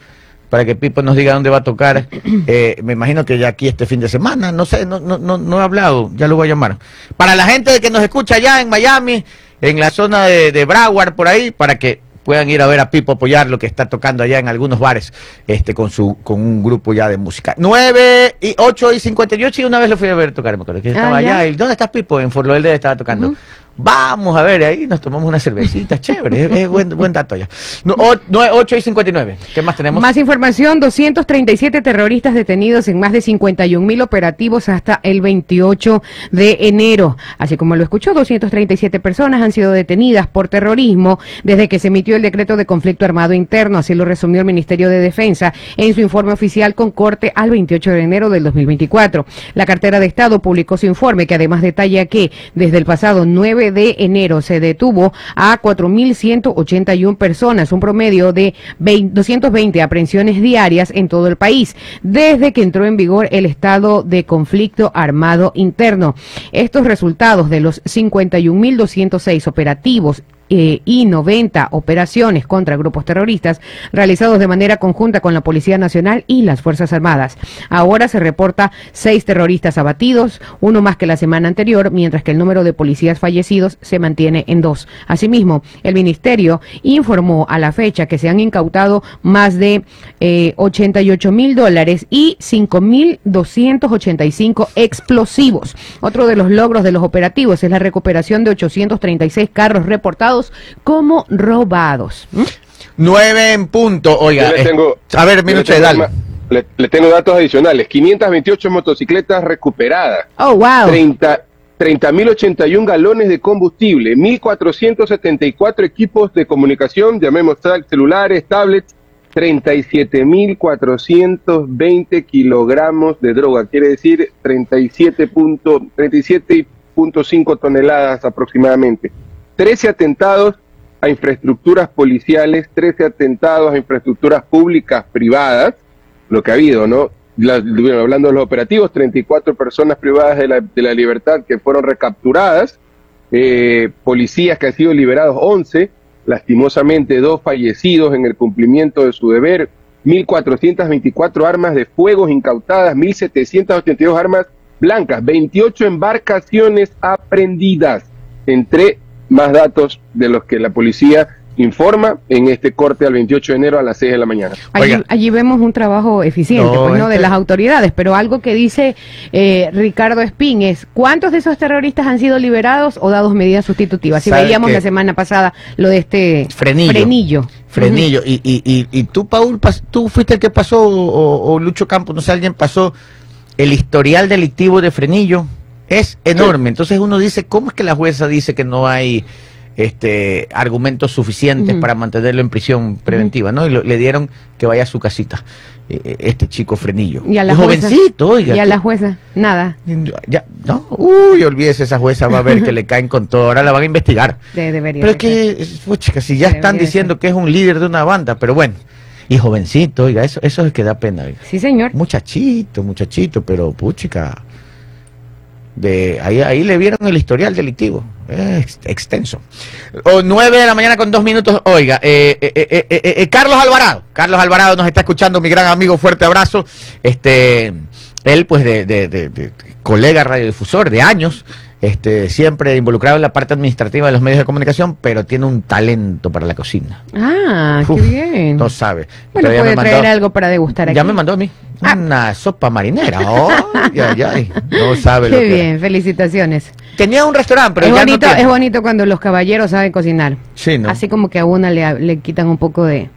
para que Pipo nos diga dónde va a tocar. Eh, me imagino que ya aquí este fin de semana, no sé, no, no, no, no he hablado, ya lo voy a llamar. Para la gente que nos escucha allá en Miami, en la zona de, de Broward, por ahí, para que puedan ir a ver a Pipo apoyar lo que está tocando allá en algunos bares, este, con su, con un grupo ya de música. 9 y 8 y 58, y una vez lo fui a ver tocar, me acuerdo que estaba
Ah, ya.
allá. ¿Y dónde estás Pipo? En Fort Lauderdale estaba tocando. Vamos a ver, ahí nos tomamos una cervecita, chévere, es, es buen, buen dato ya. No, o- nue- 8 y 59, ¿qué más tenemos?
Más información, 237 terroristas detenidos en más de 51 mil operativos hasta el 28 de enero. Así como lo escuchó, 237 personas han sido detenidas por terrorismo desde que se emitió el decreto de conflicto armado interno, así lo resumió el Ministerio de Defensa en su informe oficial con corte al 28 de enero del 2024. La cartera de Estado publicó su informe que además detalla que desde el pasado 9 de enero se detuvo a 4.181 personas, un promedio de 20 220 aprehensiones diarias en todo el país, desde que entró en vigor el estado de conflicto armado interno. Estos resultados de los 51.206 operativos eh, y 90 operaciones contra grupos terroristas realizados de manera conjunta con la Policía Nacional y las Fuerzas Armadas. Ahora se reporta seis terroristas abatidos, uno más que la semana anterior, mientras que el número de policías fallecidos se mantiene en dos. Asimismo, el Ministerio informó a la fecha que se han incautado más de eh, 88 mil dólares y 5 mil 285 explosivos. Otro de los logros de los operativos es la recuperación de 836 carros reportados como robados. ¿Mm?
9 en punto, oiga.
Yo le
eh,
tengo-
a ver, minuto,
tengo
dale.
Le, le tengo datos adicionales. 528 motocicletas recuperadas.
Oh, wow.
30 30.081 galones de combustible, 1.474 equipos de comunicación, llamemos celulares, tablets, 37.420 kilogramos de droga, quiere decir 37 punto- 37.5 toneladas aproximadamente. 13 atentados a infraestructuras policiales, 13 atentados a infraestructuras públicas privadas, lo que ha habido, ¿no? Hablando de los operativos, 34 personas privadas de la, de la libertad que fueron recapturadas, eh, policías que han sido liberados 11, lastimosamente dos fallecidos en el cumplimiento de su deber, 1.424 armas de fuego incautadas, 1.782 armas blancas, 28 embarcaciones aprendidas, entre más datos de los que la policía informa en este corte al 28 de enero a las 6 de la mañana.
Allí, vemos un trabajo eficiente,
No,
pues, ¿no? de
este-
las autoridades, pero algo que dice eh, Ricardo Espín es, ¿cuántos de esos terroristas han sido liberados o dados medidas sustitutivas? Si
¿Sabe
veíamos
qué?
la semana pasada lo de este
Frenillo.
frenillo.
Frenillo. Y, y, y, y tú, Paul, pas- tú fuiste el que pasó, o, o Lucho Campos, no sé, alguien pasó el historial delictivo de Frenillo. Es enorme. Entonces uno dice, ¿cómo es que la jueza dice que no hay este argumentos suficientes para mantenerlo en prisión preventiva? ¿no? Y lo- le dieron que vaya a su casita, eh, eh, este chico Frenillo.
Y a la jueza.
jovencito, oiga.
Y a la jueza, nada,
ya, no, uy, olvídese, esa jueza va a ver que le caen con todo. Ahora la van a investigar.
de- debería
Pero es
de
que, pucha, si ya están diciendo que es un líder de una banda, pero bueno. Y jovencito, oiga, eso, eso es que da pena. oiga.
Sí, señor.
Muchachito, muchachito, pero puchica. De, ahí, ahí le vieron el historial delictivo. Extenso. O 9 de la mañana con dos minutos. Oiga, eh, eh, eh, eh, eh, Carlos Alvarado. Carlos Alvarado nos está escuchando, mi gran amigo. Fuerte abrazo. Este, él, pues, de, de- de- de- colega radiodifusor de años. Este, siempre involucrado en la parte administrativa de los medios de comunicación, pero tiene un talento para la cocina.
Ah,
Uf,
qué bien.
No sabe.
bueno, puede
me
traer algo para degustar aquí.
ya me mandó a mí
Ah.
una sopa marinera. Ay, ay, ay. No sabe lo
Qué
que
bien, felicitaciones.
Tenía un restaurante, pero
es,
ya
bonito,
no
es bonito cuando los caballeros saben cocinar.
Sí, ¿no?
Así como que a una le, le quitan un poco de...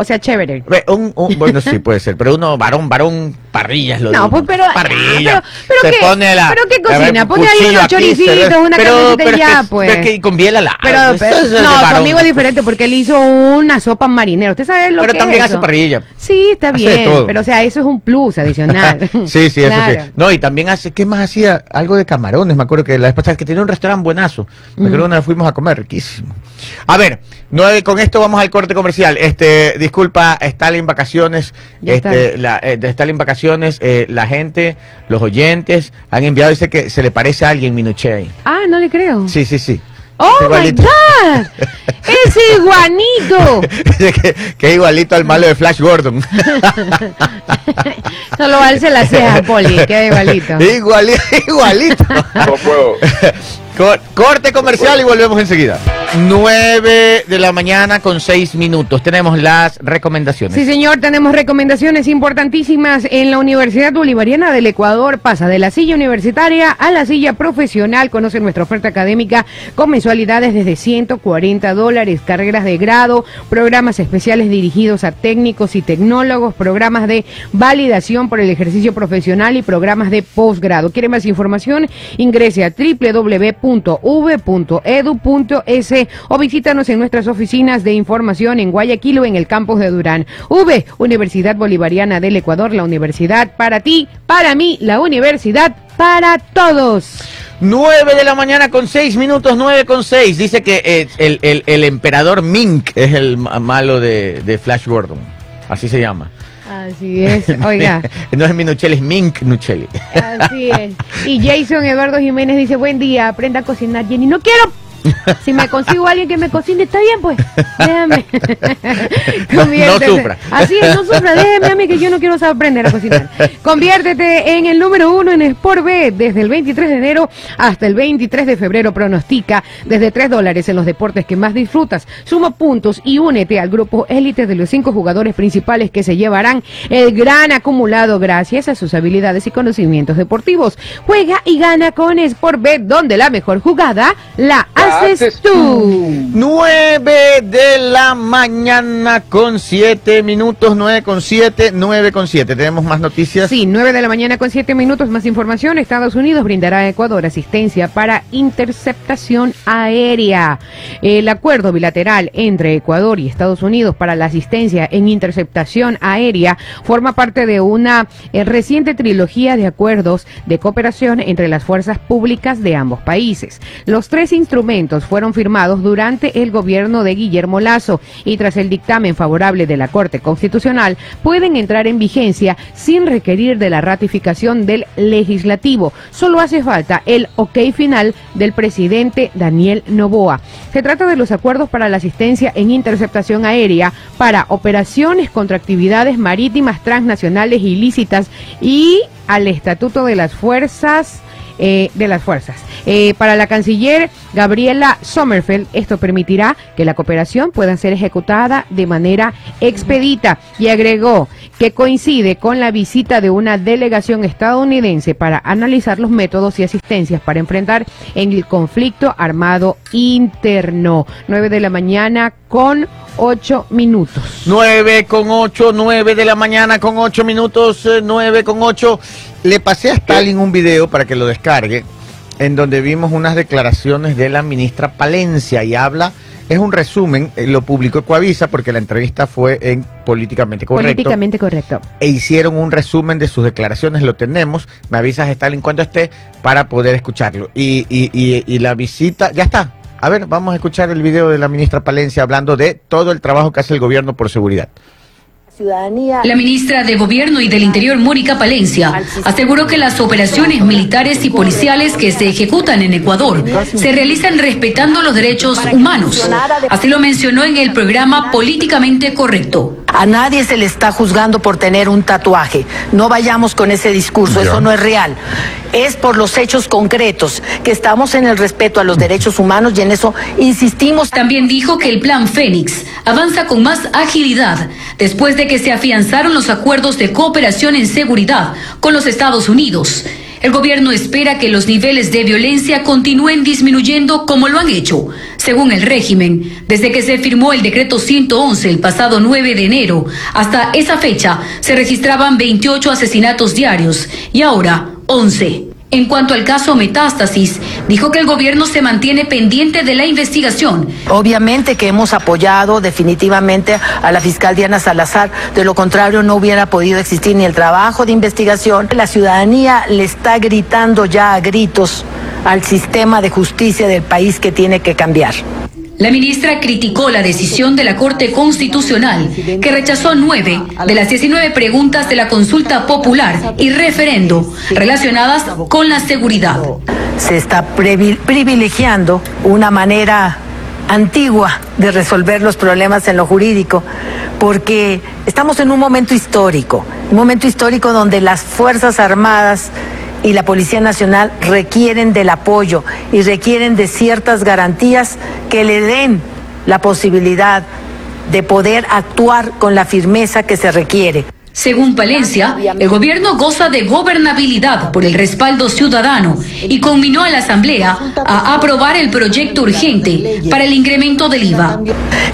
O sea, chévere.
Ve, un- un- bueno, sí puede ser, pero uno varón, varón, parrillas lo
No, pues, pero-
parrilla.
pero- pero
se
qué-
pone la
pero qué
ver,
cocina, pone ahí unos
aquí,
choricitos, una
pero,
y
pero es
ya,
que-
pues.
pero es que con biela la
Pero,
eso
pero-
es de
no, conmigo es diferente porque él hizo una sopa marinera. ¿Usted sabe lo
Pero
que
también
es
hace parrilla.
Sí, está
Hace
bien,
todo.
pero o sea, eso es un plus adicional.
sí, sí, eso
Claro.
sí. No, y también hace, ¿qué más hacía? Algo de camarones, me acuerdo que la vez pasada que tenía un restaurante buenazo. Me acuerdo que una vez fuimos a comer, riquísimo. A ver, nueve, con esto vamos al corte comercial. Este, disculpa, Stalin Vacaciones,
Ya
este,
está.
la, eh, de Stalin Vacaciones, eh, la gente, los oyentes han enviado, dice que se le parece a alguien Minuche ahí.
Ah, no le creo.
Sí, sí, sí.
¡Oh,
Igualito.
my God! ¡Es iguanito!
Dice que, que es igualito al malo de Flash Gordon.
Solo alce la ceja, Poli, queda igualito.
igualito, igualito.
No puedo.
Cor- corte comercial y volvemos enseguida. 9 de la mañana con 6 minutos. Tenemos las recomendaciones.
Sí, señor, tenemos recomendaciones importantísimas en la Universidad Bolivariana del Ecuador. Pasa de la silla universitaria a la silla profesional. Conoce nuestra oferta académica con mensualidades desde 140 dólares, carreras de grado, programas especiales dirigidos a técnicos y tecnólogos, programas de validación por el ejercicio profesional y programas de posgrado. ¿Quiere más información? Ingrese a www.v.edu.es o visítanos en nuestras oficinas de información en Guayaquil o en el campus de Durán. V, Universidad Bolivariana del Ecuador, la universidad para ti, para mí, la universidad para todos.
9 de la mañana con 6 minutos, 9 con 6. Dice que eh, el, el- el emperador Mink es el ma- malo de, de Flash Gordon. Así se llama.
Así es, oiga.
no es Minuchelli, es Mink Nuchelli.
Así es. Y Jason Eduardo Jiménez dice, buen día, aprenda a cocinar, Jenny. No quiero. Si me consigo a alguien que me cocine, está bien, pues. Déjame. Conviértete.
No sufra.
Así es, no sufra. Déjeme a mí que yo no quiero aprender a cocinar. Conviértete en el número uno en Sport B desde el 23 de enero hasta el 23 de febrero. Pronostica desde 3 dólares en los deportes que más disfrutas. Suma puntos y únete al grupo élite de los cinco jugadores principales que se llevarán el gran acumulado gracias a sus habilidades y conocimientos deportivos. Juega y gana con Sportbet, donde la mejor jugada la haces
haces
tú.
9 de la mañana con 7 minutos, 9 con 7, 9 con 7. Tenemos más noticias.
Sí, 9 de la mañana con 7 minutos más información. Estados Unidos brindará a Ecuador asistencia para interceptación aérea. El acuerdo bilateral entre Ecuador y Estados Unidos para la asistencia en interceptación aérea forma parte de una eh, reciente trilogía de acuerdos de cooperación entre las fuerzas públicas de ambos países. Los tres instrumentos fueron firmados durante el gobierno de Guillermo Lazo y tras el dictamen favorable de la Corte Constitucional pueden entrar en vigencia sin requerir de la ratificación del legislativo. Solo hace falta el ok final del presidente Daniel Novoa. Se trata de los acuerdos para la asistencia en interceptación aérea para operaciones contra actividades marítimas transnacionales ilícitas y al Estatuto de las Fuerzas eh, de las fuerzas. Eh, para la canciller Gabriela Sommerfeld, esto permitirá que la cooperación pueda ser ejecutada de manera expedita y agregó que coincide con la visita de una delegación estadounidense para analizar los métodos y asistencias para enfrentar en el conflicto armado interno. 9 de la mañana con 8 minutos.
9 con 8, 9 de la mañana con 8 minutos, eh, 9 con 8. Le pasé a Stalin un video para que lo descargue, en donde vimos unas declaraciones de la ministra Palencia y habla, es un resumen, eh, lo publicó Coavisa porque la entrevista fue en Políticamente Correcto.
Políticamente correcto.
e hicieron un resumen de sus declaraciones, lo tenemos. Me avisas, Stalin, cuando esté para poder escucharlo. Y, y, y, y la visita, ya está. A ver, vamos a escuchar el video de la ministra Palencia hablando de todo el trabajo que hace el gobierno por seguridad.
Ciudadanía.
La ministra de Gobierno y del Interior, Mónica Palencia, aseguró que las operaciones militares y policiales que se ejecutan en Ecuador se realizan respetando los derechos humanos. Así lo mencionó en el programa Políticamente Correcto.
A nadie se le está juzgando por tener un tatuaje. No vayamos con ese discurso, eso no es real. Es por los hechos concretos que estamos en el respeto a los derechos humanos y en eso insistimos.
También dijo que el plan Fénix avanza con más agilidad después de que se afianzaron los acuerdos de cooperación en seguridad con los Estados Unidos. El gobierno espera que los niveles de violencia continúen disminuyendo como lo han hecho, según el régimen. Desde que se firmó el decreto 111 el pasado 9 de enero, hasta esa fecha se registraban 28 asesinatos diarios y ahora 11. En cuanto al caso Metástasis, dijo que el gobierno se mantiene pendiente de la investigación
Obviamente que hemos apoyado definitivamente a la fiscal Diana Salazar, de lo contrario no hubiera podido existir ni el trabajo de investigación. La ciudadanía le está gritando ya a gritos al sistema de justicia del país que tiene que cambiar.
La ministra criticó la decisión de la Corte Constitucional, que rechazó nueve de las 19 preguntas de la consulta popular y referendo relacionadas con la seguridad.
Se está privilegiando una manera antigua de resolver los problemas en lo jurídico, porque estamos en un momento histórico, un momento histórico donde las Fuerzas Armadas y la Policía Nacional requieren del apoyo y requieren de ciertas garantías que le den la posibilidad de poder actuar con la firmeza que se requiere.
Según Palencia, el gobierno goza de gobernabilidad por el respaldo ciudadano y conminó a la Asamblea a aprobar el proyecto urgente para el incremento del IVA.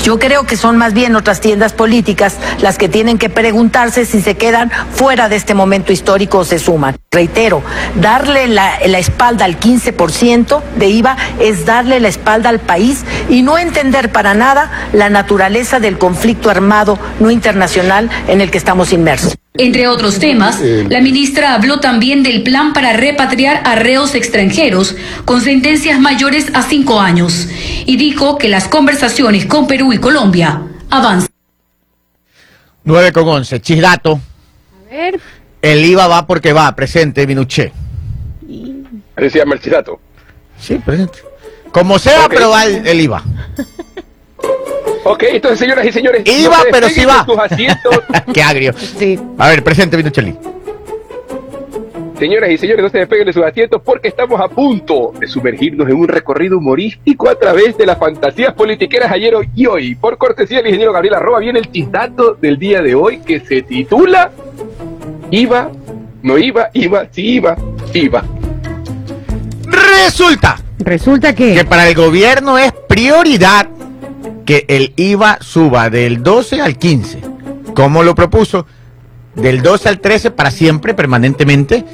Yo creo que son más bien otras tiendas políticas las que tienen que preguntarse si se quedan fuera de este momento histórico o se suman. Reitero, darle la, la espalda al 15% de IVA es darle la espalda al país y no entender para nada la naturaleza del conflicto armado no internacional en el que estamos inmersos.
Entre otros temas, la ministra habló también del plan para repatriar a reos extranjeros con sentencias mayores a cinco años y dijo que las conversaciones con Perú y Colombia avanzan.
9 con 11. Chisdato.
A ver,
El IVA va porque va. Presente, Minuché.
El chisato.
Sí, presente. Como sea,
Ok.
pero va el, el IVA.
Ok, entonces, señoras y señores.
Iba,
no se
pero sí va.
sus asientos.
Qué agrio.
sí.
A ver, presente, Minucheli.
Señoras y señores, no se despeguen de sus asientos porque estamos a punto de sumergirnos en un recorrido humorístico a través de las fantasías politiqueras ayer hoy y hoy. Por cortesía del ingeniero Gabriel Arroba viene el chisdato del día de hoy que se titula Iba, no iba, iba, sí iba, iba.
Resulta
Resulta que...
que para el gobierno es prioridad que el IVA suba del 12 al 15. ¿Cómo lo propuso? Del 12 al 13 para siempre, permanentemente,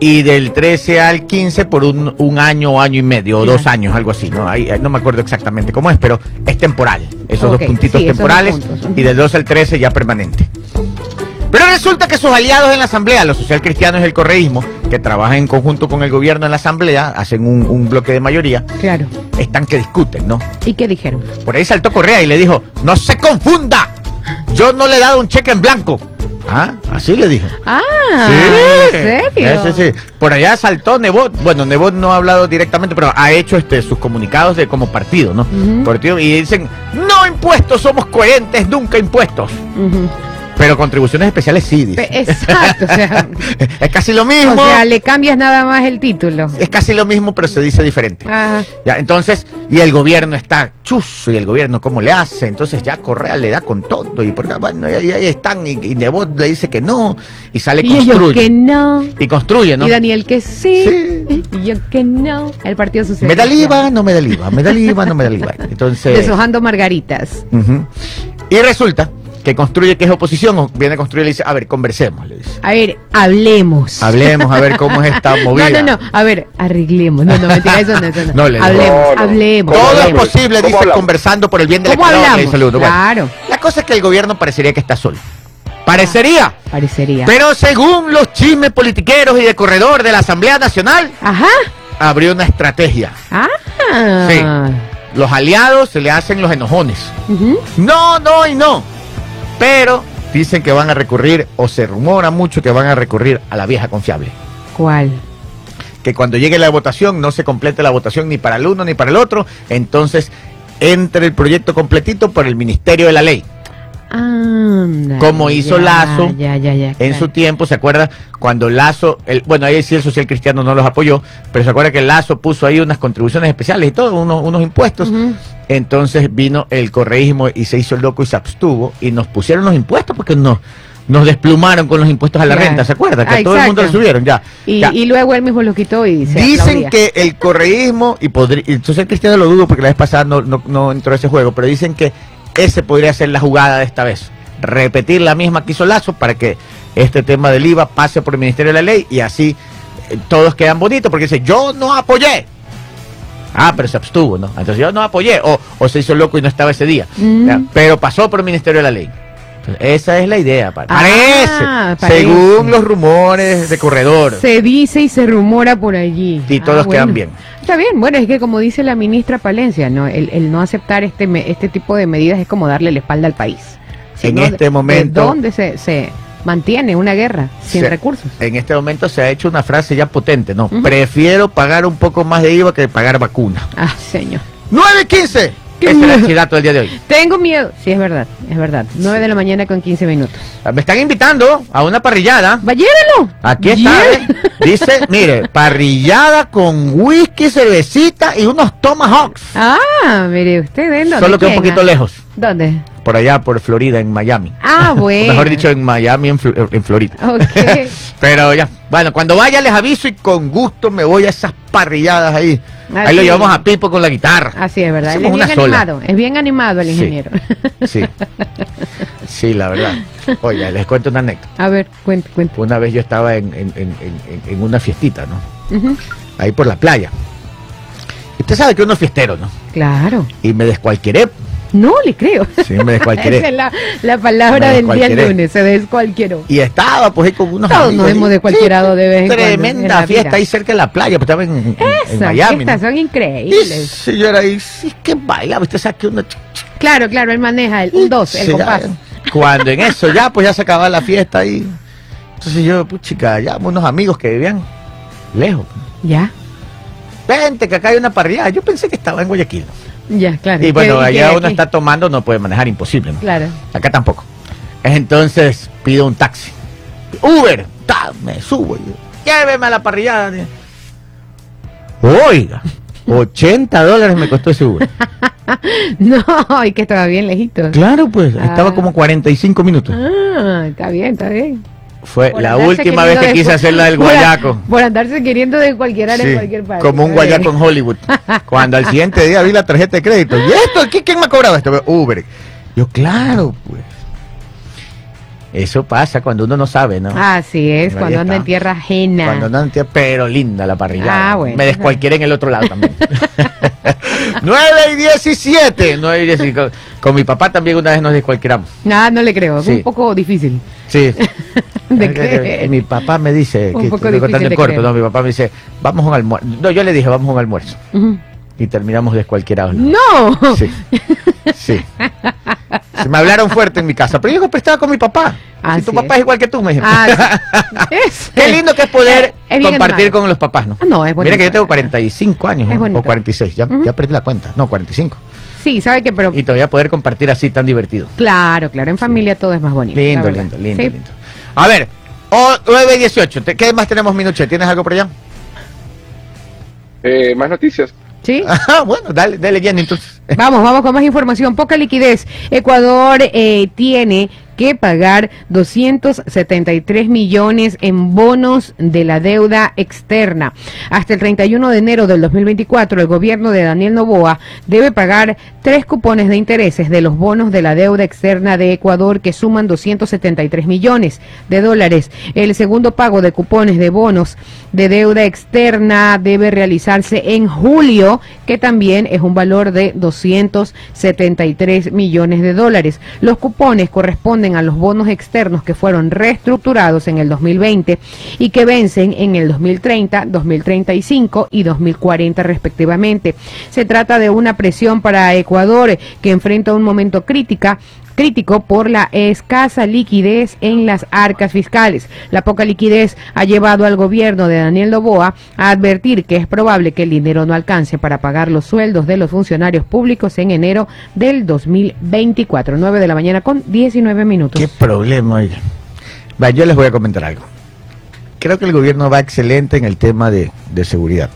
y del 13 al 15 por un, un año o año y medio, o dos años, algo así, ¿no? Ahí, no me acuerdo exactamente cómo es, pero es temporal. Esos dos puntitos
sí, esos dos
temporales, y del 12 al 13 ya permanente. Pero resulta que sus aliados en la Asamblea, los socialcristianos y el correísmo, que trabajan en conjunto con el gobierno en la Asamblea, hacen un, un bloque de mayoría,
Claro.
están que discuten, ¿no?
¿Y qué dijeron?
Por ahí saltó Correa y le dijo, no se confunda, yo no le he dado un cheque en blanco. Ah, así le dijo.
Ah,
Sí.
¿en serio?
Sí, sí, sí. Por allá saltó Nebot. Bueno, Nebot no ha hablado directamente, pero ha hecho este sus comunicados de como partido, ¿no? Partido, y dicen, no impuestos, somos coherentes, nunca impuestos.
Ujú.
Pero contribuciones especiales sí, dice.
Exacto, o sea,
es casi lo mismo.
o sea, le cambias nada más el título.
Es casi lo mismo, pero se dice diferente.
Ah,
Ya, entonces, y el gobierno está chuzo, y el gobierno cómo le hace, entonces ya Correa le da con todo, y porque, bueno, ahí, ahí están, y, y Nebot le dice que no, y sale y construye.
que no.
Y construye, ¿no?
Y Daniel que sí,
Sí.
y yo que no. El Partido Socialista.
Me da el IVA, no me da el IVA, me da el IVA, no me da el IVA. Entonces,
Deshojando margaritas.
y resulta que construye que es oposición, o viene a construir y le dice, a ver, conversemos, le dice.
A ver, hablemos.
Hablemos a ver cómo es esta movida.
No, no, no. A ver, arreglemos. No, no, mentira, eso no, eso no.
No, le digo.
hablemos,
No, no.
hablemos.
¿Cómo
Todo es posible,
¿Cómo
dice,
hablamos?
conversando por el bien el uno. Bueno,
Claro.
la cosa es que el gobierno parecería que está solo. Parecería.
Parecería.
Pero según los chismes politiqueros y de corredor de la Asamblea Nacional,
Ajá.
abrió una estrategia.
Ah.
Sí. Los aliados se le hacen los enojones. No, no y no. Pero dicen que van a recurrir, o se rumora mucho que van a recurrir a la vieja confiable.
¿Cuál?
Que cuando llegue la votación no se complete la votación ni para el uno ni para el otro. Entonces entre el proyecto completito por el Ministerio de la Ley.
Anda,
Como hizo
ya,
Lazo
Ya, ya, ya.
En
claro.
su tiempo, ¿se acuerda? Cuando Lazo, el, bueno, ahí sí el social cristiano no los apoyó, pero se acuerda que Lazo puso ahí unas contribuciones especiales y todo, unos, unos impuestos. Entonces vino el correísmo y se hizo el loco y se abstuvo y nos pusieron los impuestos porque nos, nos desplumaron con los impuestos a la renta, ¿se acuerda? Que
Ah,
a todo el mundo
exacto.
subieron, ya.
Y,
ya.
y luego él mismo lo quitó y se
Dicen
aplaudía.
que el correísmo, y, podría, y el social cristiano lo dudo porque la vez pasada no, no, no entró ese juego, pero dicen que ese podría ser la jugada de esta vez. Repetir la misma que hizo Lazo para que este tema del IVA pase por el Ministerio de la Ley y así eh, todos quedan bonitos porque dice yo no apoyé. Ah, pero se abstuvo, ¿no? Entonces yo no apoyé, o, o se hizo loco y no estaba ese día.
Mm.
Pero pasó por el Ministerio de la Ley. Esa es la idea,
Ah,
parece, según los rumores de corredor.
Se dice y se rumora por allí.
Y todos
Ah,
quedan bien.
Está bien, bueno, es que como dice la ministra Palencia, ¿no? el, el no aceptar este, este tipo de medidas es como darle la espalda al país.
En
¿no?
este
¿De-
momento-
¿De dónde se, se mantiene una guerra sin
Se-
recursos?
En este momento se ha hecho una frase ya potente, ¿no? Prefiero pagar un poco más de IVA que pagar vacuna.
Ah, señor.
9.15. Ese era el chidato del día de hoy.
Tengo miedo. Sí, es verdad, es verdad. 9 de la mañana con 15 minutos.
Me están invitando a una parrillada.
¡Vayérelo!
Aquí está, ¿eh? Dice, mire, parrillada con whisky, cervecita y unos tomahawks.
Ah, mire usted, ¿en dónde?
Solo que un poquito
Ah,
lejos.
¿Dónde?
Por allá, por Florida, en Miami.
Ah, bueno.
Mejor dicho, en Miami, en, Fl- en Florida.
Ok.
Pero ya, bueno, cuando vaya les aviso y con gusto me voy a esas parrilladas ahí. Ahí lo llevamos a Pipo con la guitarra.
Así es verdad. Él es bien
sola.
animado. Es bien animado el ingeniero.
Sí. Sí, la verdad. Oye, les cuento una anécdota.
A ver, cuente, cuente.
Una vez yo estaba en, en- en- en- en una fiestita, ¿no? Ahí por la playa. Usted sabe que uno es fiestero, ¿no?
Claro.
Y me descualquieré.
No le creo.
Sí, me descualquieré.
Esa es la, la palabra del día lunes. Se descualquieró.
Y estaba pues ahí con unos
Todos
amigos.
nos hemos descualquierado de vez en cuando en
Tremenda fiesta ahí cerca de la playa, pues estaba en, en- en
Esas
Miami.
fiestas
¿no?
son increíbles.
señora ahí, sí que bailaba, usted sabe que uno...
Claro, claro, él maneja el un dos, el
Sí,
compás.
ya. Cuando en eso ya, pues ya se acababa la fiesta ahí. Entonces yo, puchica, ya unos amigos que vivían lejos.
Ya,
Vente, que acá hay una parrilla. Yo pensé que estaba en Guayaquil.
Ya, claro.
Y bueno,
¿Qué-
allá uno
aquí?
está tomando, no puede manejar, imposible. ¿no?
Claro.
Acá tampoco. Entonces pido un taxi. Uber, ta, me subo. Lléveme a la parrillada. Oiga, 80 dólares me costó ese Uber.
No, y que estaba bien lejito.
Claro, pues, estaba
Ah.
como 45 minutos.
Ah, está bien, está bien.
Fue
Por
la última vez que quise hacer la del guayaco.
Por andarse queriendo descualquierar
Sí,
en cualquier parte.
como un guayaco en Hollywood. Cuando al siguiente día vi la tarjeta de crédito. ¿Y esto? ¿Qui- ¿Quién me ha cobrado esto? Uber. Yo, claro, pues. Eso pasa cuando uno no sabe, ¿no?
Así es, cuando anda
está.
en tierra ajena.
Cuando no entiendo, pero linda la parrilla.
Ah, bueno.
Me descualquiera en el otro lado también. 9 y 17. 9 y 17. Con, con mi papá también una vez nos descualquieramos.
Nada, no le creo. Es un poco difícil.
Sí.
¿De
Eh,
qué?
eh, Mi papá me dice,
Un
que
poco
estoy contando en corto, no, mi papá me dice, vamos a un almuerzo. No, yo le dije, vamos a un almuerzo. Y terminamos descualquierados.
No.
Sí. Sí. Se me hablaron fuerte en mi casa, pero yo pero estaba con mi papá.
Así
si tu papá es igual que tú, me dijo.
Ah,
Qué lindo que es poder
Es
compartir
animado.
con los papás, ¿no?
Ah, no, es
Mira que yo
bonito.
tengo 45 años,
bonito.
o 46, ya,
Ujú.
ya perdí la cuenta. No, 45.
Sí, sabe que, pero
Y todavía poder compartir así tan divertido.
claro, claro, en familia todo es más bonito.
Lindo, lindo, lindo,
Sí.
lindo. A ver, o 9 y 18. ¿te- ¿Qué más tenemos, Minuche? ¿Tienes algo por allá?
Eh, más noticias.
Sí.
Ah, bueno, dale, dale, Jenny, entonces.
Vamos, vamos con más información. Poca liquidez. Ecuador eh, tiene que pagar 273 millones en bonos de la deuda externa. Hasta el 31 de enero del 2024, el gobierno de Daniel Novoa debe pagar tres cupones de intereses de los bonos de la deuda externa de Ecuador que suman 273 millones de dólares. El segundo pago de cupones de bonos de deuda externa debe realizarse en julio, que también es un valor de 273 millones de dólares. Los cupones corresponden a los bonos externos que fueron reestructurados en el 2020 y que vencen en el 2030, 2035 y 2040 respectivamente. Se trata de una presión para Ecuador que enfrenta un momento crítica crítico por la escasa liquidez en las arcas fiscales. La poca liquidez ha llevado al gobierno de Daniel Noboa a advertir que es probable que el dinero no alcance para pagar los sueldos de los funcionarios públicos en enero del 2024. 9 de la mañana con 19 minutos.
Qué problema, oiga. Va, yo les voy a comentar algo. Creo que el gobierno va excelente en el tema de, de seguridad.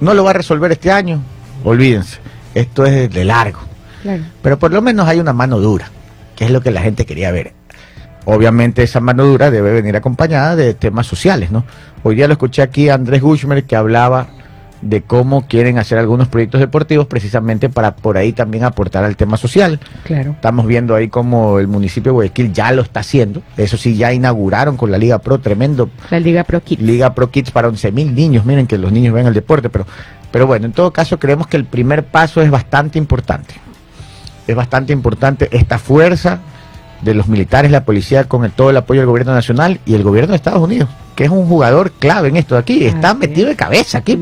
No lo va a resolver este año, olvídense. Esto es de largo.
Claro.
Pero por lo menos hay una mano dura, que es lo que la gente quería ver. Obviamente esa mano dura debe venir acompañada de temas sociales, ¿no? Hoy día lo escuché aquí a Andrés Gushmer que hablaba de cómo quieren hacer algunos proyectos deportivos precisamente para por ahí también aportar al tema social.
Claro.
Estamos viendo ahí como el municipio de Guayaquil ya lo está haciendo. Eso sí, ya inauguraron con la Liga Pro, tremendo
La Liga Pro Kids.
Liga Pro Kids para 11 mil niños. Miren que los niños ven el deporte, pero, pero bueno, en todo caso creemos que el primer paso es bastante importante. Es bastante importante esta fuerza de los militares, la policía, con el- todo el apoyo del gobierno nacional y el gobierno de Estados Unidos, que es un jugador clave en esto de aquí. Está
Así
metido
es.
de cabeza aquí.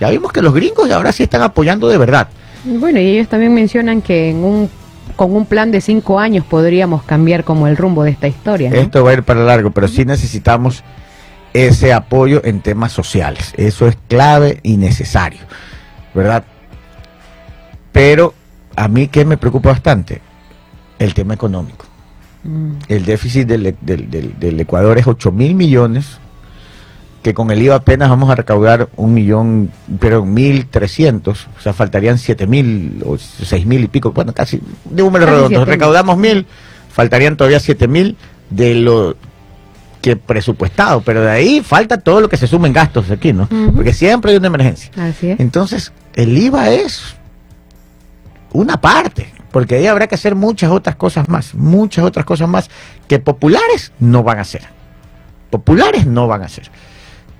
Ya vimos que los gringos ahora sí están apoyando de verdad.
Bueno, y ellos también mencionan que en un con un plan de cinco años podríamos cambiar como el rumbo de esta historia. ¿no?
Esto va a ir para largo, pero sí necesitamos ese apoyo en temas sociales. Eso es clave y necesario, ¿verdad? Pero a mí que me preocupa bastante el tema económico. El déficit del, del- del- del Ecuador es 8 mil millones, que con el IVA apenas vamos a recaudar un millón, pero mil trescientos, o sea, faltarían siete mil o seis mil y pico, bueno, casi de números
Casi mil.
recaudamos mil, faltarían todavía siete mil de lo que presupuestado, pero de ahí falta todo lo que se suma en gastos aquí, ¿no? Porque siempre hay una emergencia.
Así es.
Entonces, el IVA es una parte, porque ahí habrá que hacer muchas otras cosas más, muchas otras cosas más que populares no van a hacer. Populares no van a hacer.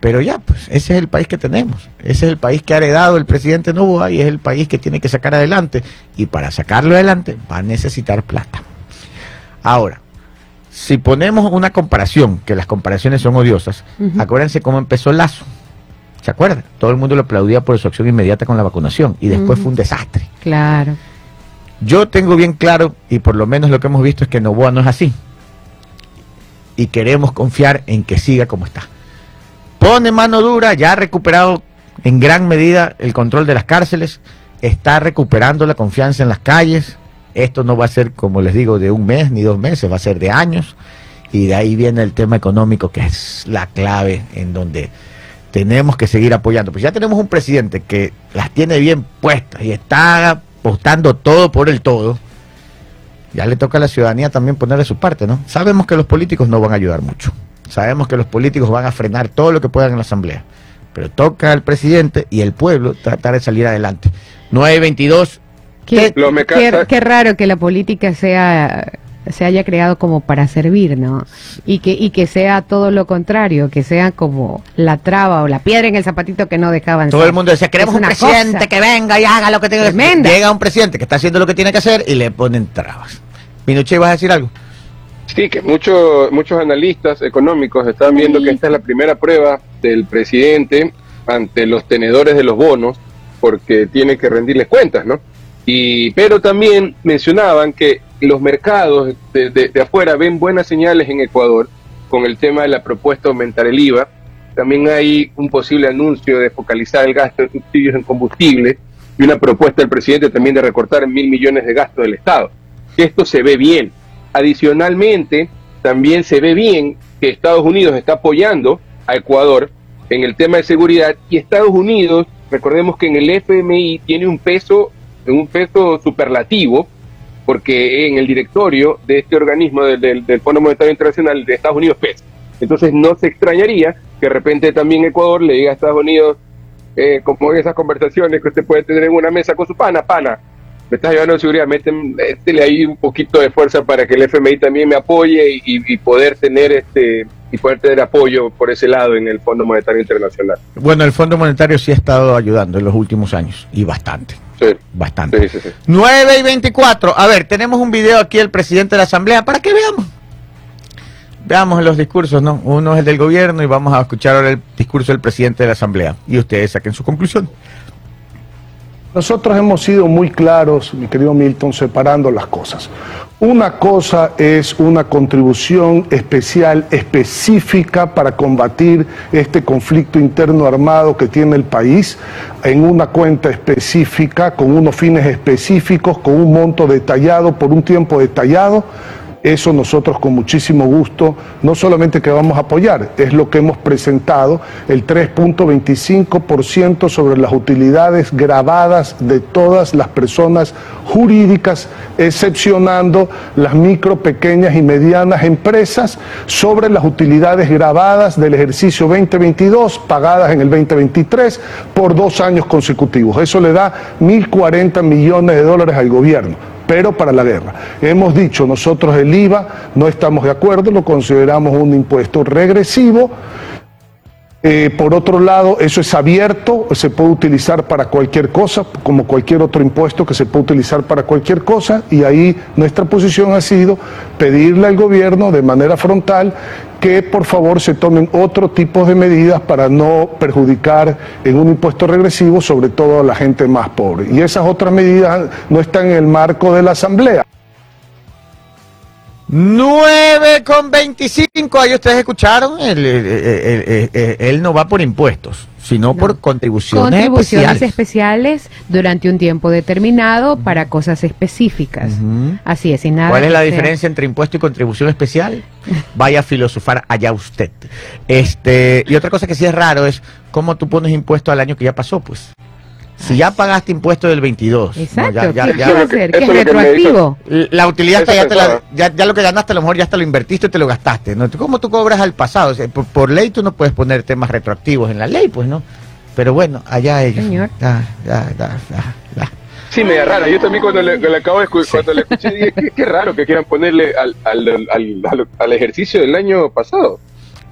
Pero ya, pues ese es el país que tenemos, ese es el país que ha heredado el presidente Novoa y es el país que tiene que sacar adelante. Y para sacarlo adelante va a necesitar plata. Ahora, si ponemos una comparación, que las comparaciones son odiosas, acuérdense cómo empezó Lazo. ¿Se acuerdan? Todo el mundo lo aplaudía por su acción inmediata con la vacunación y después fue un desastre.
Claro.
Yo tengo bien claro, y por lo menos lo que hemos visto es que Novoa no es así. Y queremos confiar en que siga como está. Pone mano dura, ya ha recuperado en gran medida el control de las cárceles, está recuperando la confianza en las calles. Esto no va a ser, como les digo, de un mes ni dos meses, va a ser de años. Y de ahí viene el tema económico, que es la clave en donde tenemos que seguir apoyando. Pues ya tenemos un presidente que las tiene bien puestas y está apostando todo por el todo. Ya le toca a la ciudadanía también ponerle su parte, ¿no? Sabemos que los políticos no van a ayudar mucho. Sabemos que los políticos van a frenar todo lo que puedan en la asamblea. Pero toca al presidente y el pueblo tratar de salir adelante. 922.
Qué, qué- qué raro que la política sea se haya creado como para servir, ¿no? Y que y que sea todo lo contrario, que sea como la traba o la piedra en el zapatito que no dejaban.
Todo el mundo decía, queremos un presidente
cosa.
que venga y haga lo que tenga que hacer. Llega un presidente que está haciendo lo que tiene que hacer y le ponen trabas. Minuche, ¿vas a decir algo?
Sí, que muchos muchos analistas económicos están viendo que esta es la primera prueba del presidente ante los tenedores de los bonos, porque tiene que rendirles cuentas, ¿no? Y, pero también mencionaban que los mercados de, de- afuera ven buenas señales en Ecuador con el tema de la propuesta de aumentar el IVA. También hay un posible anuncio de focalizar el gasto de subsidios en combustible y una propuesta del presidente también de recortar mil millones de gastos del Estado. Esto se ve bien. Adicionalmente, también se ve bien que Estados Unidos está apoyando a Ecuador en el tema de seguridad y Estados Unidos, recordemos que en el FMI tiene un peso, un peso superlativo, porque en el directorio de este organismo del, del- del Fondo Monetario Internacional de Estados Unidos pesa. Entonces no se extrañaría que de repente también Ecuador le diga a Estados Unidos, eh, como en esas conversaciones que usted puede tener en una mesa con su pana, pana, me estás llevando de seguridad, métele ahí un poquito de fuerza para que el FMI también me apoye y poder tener este y poder tener apoyo por ese lado en el Fondo Monetario Internacional.
Bueno, el Fondo Monetario sí ha estado ayudando en los últimos años y bastante,
Sí,
bastante.
sí, sí, sí.
9 y 24. A ver, tenemos un video aquí del presidente de la Asamblea para que veamos. Veamos los discursos, ¿no? Uno es el del gobierno y vamos a escuchar ahora el discurso del presidente de la Asamblea. Y ustedes saquen su conclusión.
Nosotros hemos sido muy claros, mi querido Milton, separando las cosas. Una cosa es una contribución especial, específica para combatir este conflicto interno armado que tiene el país en una cuenta específica, con unos fines específicos, con un monto detallado, por un tiempo detallado. Eso nosotros con muchísimo gusto, no solamente que vamos a apoyar, es lo que hemos presentado, el 3.25% sobre las utilidades grabadas de todas las personas jurídicas, excepcionando las micro, pequeñas y medianas empresas, sobre las utilidades grabadas del ejercicio 2022, pagadas en el 2023 por dos años consecutivos. Eso le da 1.040 millones de dólares al gobierno pero para la guerra. Hemos dicho nosotros el IVA, no estamos de acuerdo, lo consideramos un impuesto regresivo. Eh, por otro lado, eso es abierto, se puede utilizar para cualquier cosa, como cualquier otro impuesto que se puede utilizar para cualquier cosa, y ahí nuestra posición ha sido pedirle al gobierno de manera frontal que por favor se tomen otro tipo de medidas para no perjudicar en un impuesto regresivo, sobre todo a la gente más pobre. Y esas otras medidas no están en el marco de la Asamblea.
9 con 25. Ahí ustedes escucharon. Él, él- él- él- él no va por impuestos. sino por contribuciones,
Contribuciones
especiales.
especiales durante un tiempo determinado para cosas específicas. Así es, y nada.
¿Cuál es la
sea-
diferencia entre impuesto y contribución especial? Vaya a filosofar allá usted. Este, y otra cosa que sí es raro es cómo tú pones impuesto al año que ya pasó, pues. Si ya pagaste impuesto del 22, ¿no?
Exacto,
ya, ya-
¿qué
ya-
va a
Eso es
retroactivo?
la utilidad hasta ya, te la- ya, ya lo que ganaste a lo mejor ya hasta lo invertiste y te lo gastaste. ¿no? ¿Cómo tú cobras al pasado? O sea, por, por ley tú no puedes poner temas retroactivos en la ley, pues, ¿no? Pero bueno, allá ellos.
Señor.
Ya, ya, ya, ya, ya.
Sí, media rara. Yo también cuando le, le acabo de escu- cuando le escuché dije, qué, qué raro que quieran ponerle al, al, al, al- al ejercicio del año pasado.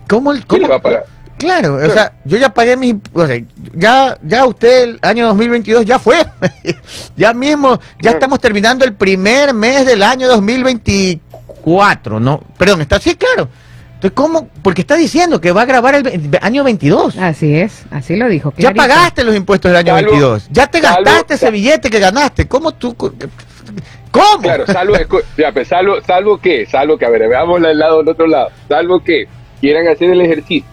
¿Cómo, el-
¿Quién
cómo-
le va a pagar?
Claro, o sea, yo ya pagué mis... O sea, ya, ya usted el año 2022 ya fue. ya mismo, ya estamos terminando el primer mes del año 2024, ¿no? Perdón, está así, claro. Entonces, ¿cómo? Porque está diciendo que va a grabar el año 22.
Así es, así lo dijo.
Ya
clarito.
pagaste los impuestos del año
Salvo-
22. Ya te gastaste ese billete que ganaste. ¿Cómo tú? ¿Cómo?
Claro, salvo, ya, pues, salvo, salvo que, salvo que, a ver, veamos el lado del otro lado, salvo que quieran hacer el ejercicio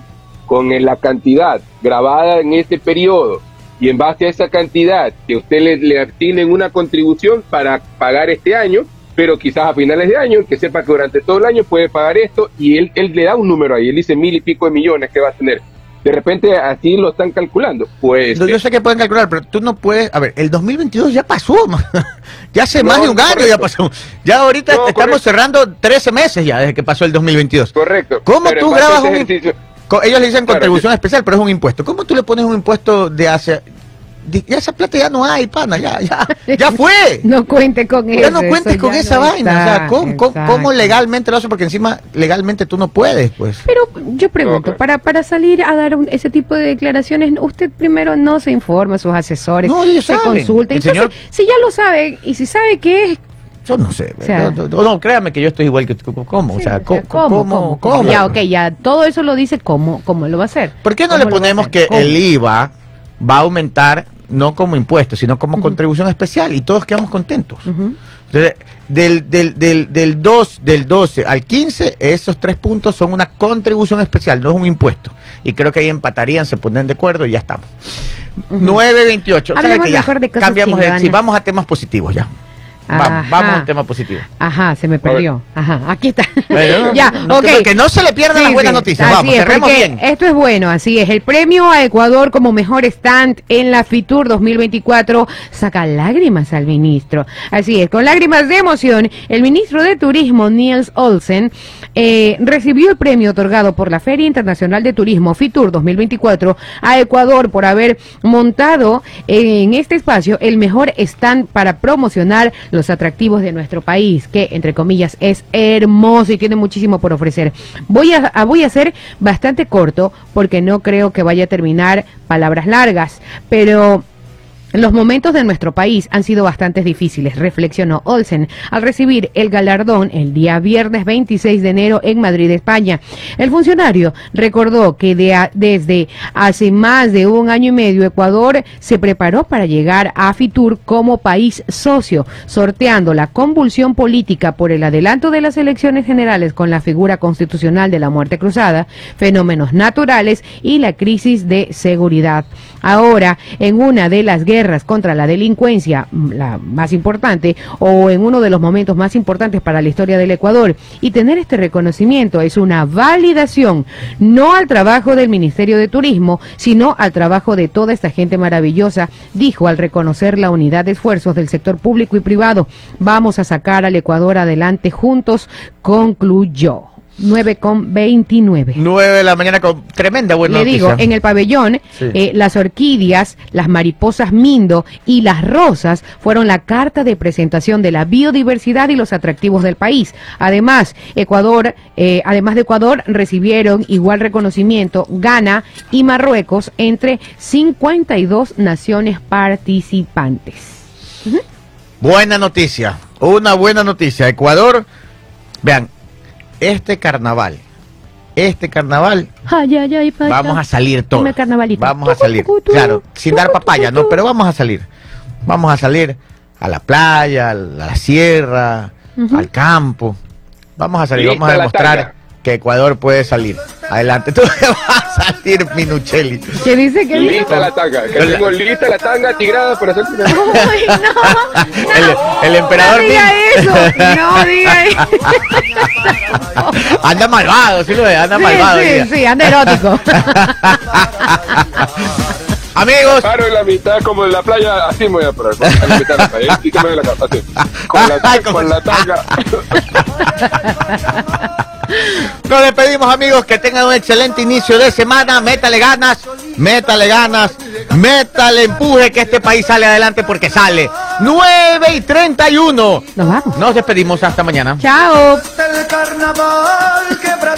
con la cantidad grabada en este periodo y en base a esa cantidad que usted le, le asignen una contribución para pagar este año, pero quizás a finales de año, que sepa que durante todo el año puede pagar esto y él, él le da un número ahí, él dice mil y pico de millones que va a tener. De repente así lo están calculando. Pues
No, yo sé que pueden calcular, pero tú no puedes. A ver, el 2022 ya pasó, ya hace
No,
más de un año ya pasó. Ya ahorita
No,
estamos
correcto.
cerrando 13 meses ya desde que pasó el 2022.
correcto.
¿Cómo
Pero
tú grabas un-
ejercicio-
Ellos le dicen
Claro,
contribución especial, pero es un impuesto. ¿Cómo tú le pones un impuesto de hace... di- Ya esa plata ya no hay, pana, ya, ya, ya fue.
No cuente con eso.
ya no cuentes
eso
con esa
no
vaina. o sea, ¿cómo, cómo-
exacto.
cómo legalmente lo hace? Porque encima legalmente tú no puedes, pues.
Pero yo pregunto, para, para salir a dar un- ese tipo de declaraciones, usted primero no se informa a sus asesores,
No, ellos
se
saben.
consulta.
El
Entonces,
señor-
si ya lo sabe y si sabe que es...
Yo no sé.
O sea-
no, no, no, créame que yo estoy igual que tú. ¿Cómo? O sea,
Sí,
¿cómo? ¿Cómo? cómo?
Ya, ok, ya todo eso lo dice, ¿cómo, cómo lo va a hacer?
¿Por qué no
¿Cómo
le ponemos que el IVA va a aumentar no como impuesto, sino como contribución especial y todos quedamos contentos? Entonces, del, del, del, del, 2, del 12 al 15, esos tres puntos son una contribución especial, no es un impuesto. Y creo que ahí empatarían, se ponen de acuerdo y ya estamos. 9.28.
mejor de cosas
Cambiamos de, sí, vamos a temas positivos ya. Vamos, a un tema positivo.
Ajá, se me perdió. Ajá, aquí está.
Bueno,
ya,
no,
ok.
que, no se le pierdan las
Sí,
buenas
sí,
noticias.
así
Vamos,
es,
cerremos bien.
Esto es bueno, así es. El premio a Ecuador como mejor stand en la FITUR 2024 saca lágrimas al ministro. Así es, con lágrimas de emoción, el ministro de Turismo, Niels Olsen, eh, recibió el premio otorgado por la Feria Internacional de Turismo FITUR 2024 a Ecuador por haber montado en este espacio el mejor stand para promocionar los atractivos de nuestro país, que entre comillas es hermoso y tiene muchísimo por ofrecer. Voy a, a- voy a ser bastante corto porque no creo que vaya a terminar palabras largas, pero los momentos de nuestro país han sido bastante difíciles, reflexionó Olsen al recibir el galardón el día viernes 26 de enero en Madrid, España. El funcionario recordó que de desde hace más de un año y medio Ecuador se preparó para llegar a Fitur como país socio, sorteando la convulsión política por el adelanto de las elecciones generales con la figura constitucional de la muerte cruzada, fenómenos naturales y la crisis de seguridad. Ahora, en una de las guerras contra la delincuencia, mm, la más importante, o en uno de los momentos más importantes para la historia del Ecuador, y tener este reconocimiento es una validación, no al trabajo del Ministerio de Turismo, sino al trabajo de toda esta gente maravillosa, dijo al reconocer la unidad de esfuerzos del sector público y privado. Vamos a sacar al Ecuador adelante juntos, concluyó. 9 con 29.
9 de la mañana con tremenda buena
Le digo,
noticia.
en el pabellón,
Sí.
eh, las orquídeas, las mariposas mindo y las rosas fueron la carta de presentación de la biodiversidad y los atractivos del país. Además, Ecuador, eh, además de Ecuador, recibieron igual reconocimiento Ghana y Marruecos entre 52 naciones participantes.
Buena noticia, una buena noticia. Ecuador, vean, este carnaval, este carnaval,
Ay, ay, ay, pata.
vamos a salir todos. Vamos a salir, claro, sin dar papaya, no, pero vamos a salir. Vamos a salir a la playa, a la sierra, al campo. Vamos a salir,
Lista
vamos a demostrar. Que Ecuador puede salir. Adelante, tú vas a salir, Minuchelli.
¿Qué dice que?
Lista la tanga, que tengo lista la tanga tigrada para hacer
Uy, no,
El, el emperador
no diga eso, no diga eso.
anda malvado, sí lo ve, anda
Sí,
malvado.
sí, sí, anda erótico.
Amigos,
Paro en la mitad como en la playa, así me voy a parar. A la mitad de la playa, que me doy la capa, así. Con la, con la tanga.
Nos despedimos, amigos. Que tengan un excelente inicio de semana. Métale ganas, métale ganas, métale empuje que este país sale adelante porque sale. 9 y 31.
Nos vamos.
Nos despedimos hasta mañana.
Chao.
El carnaval quebra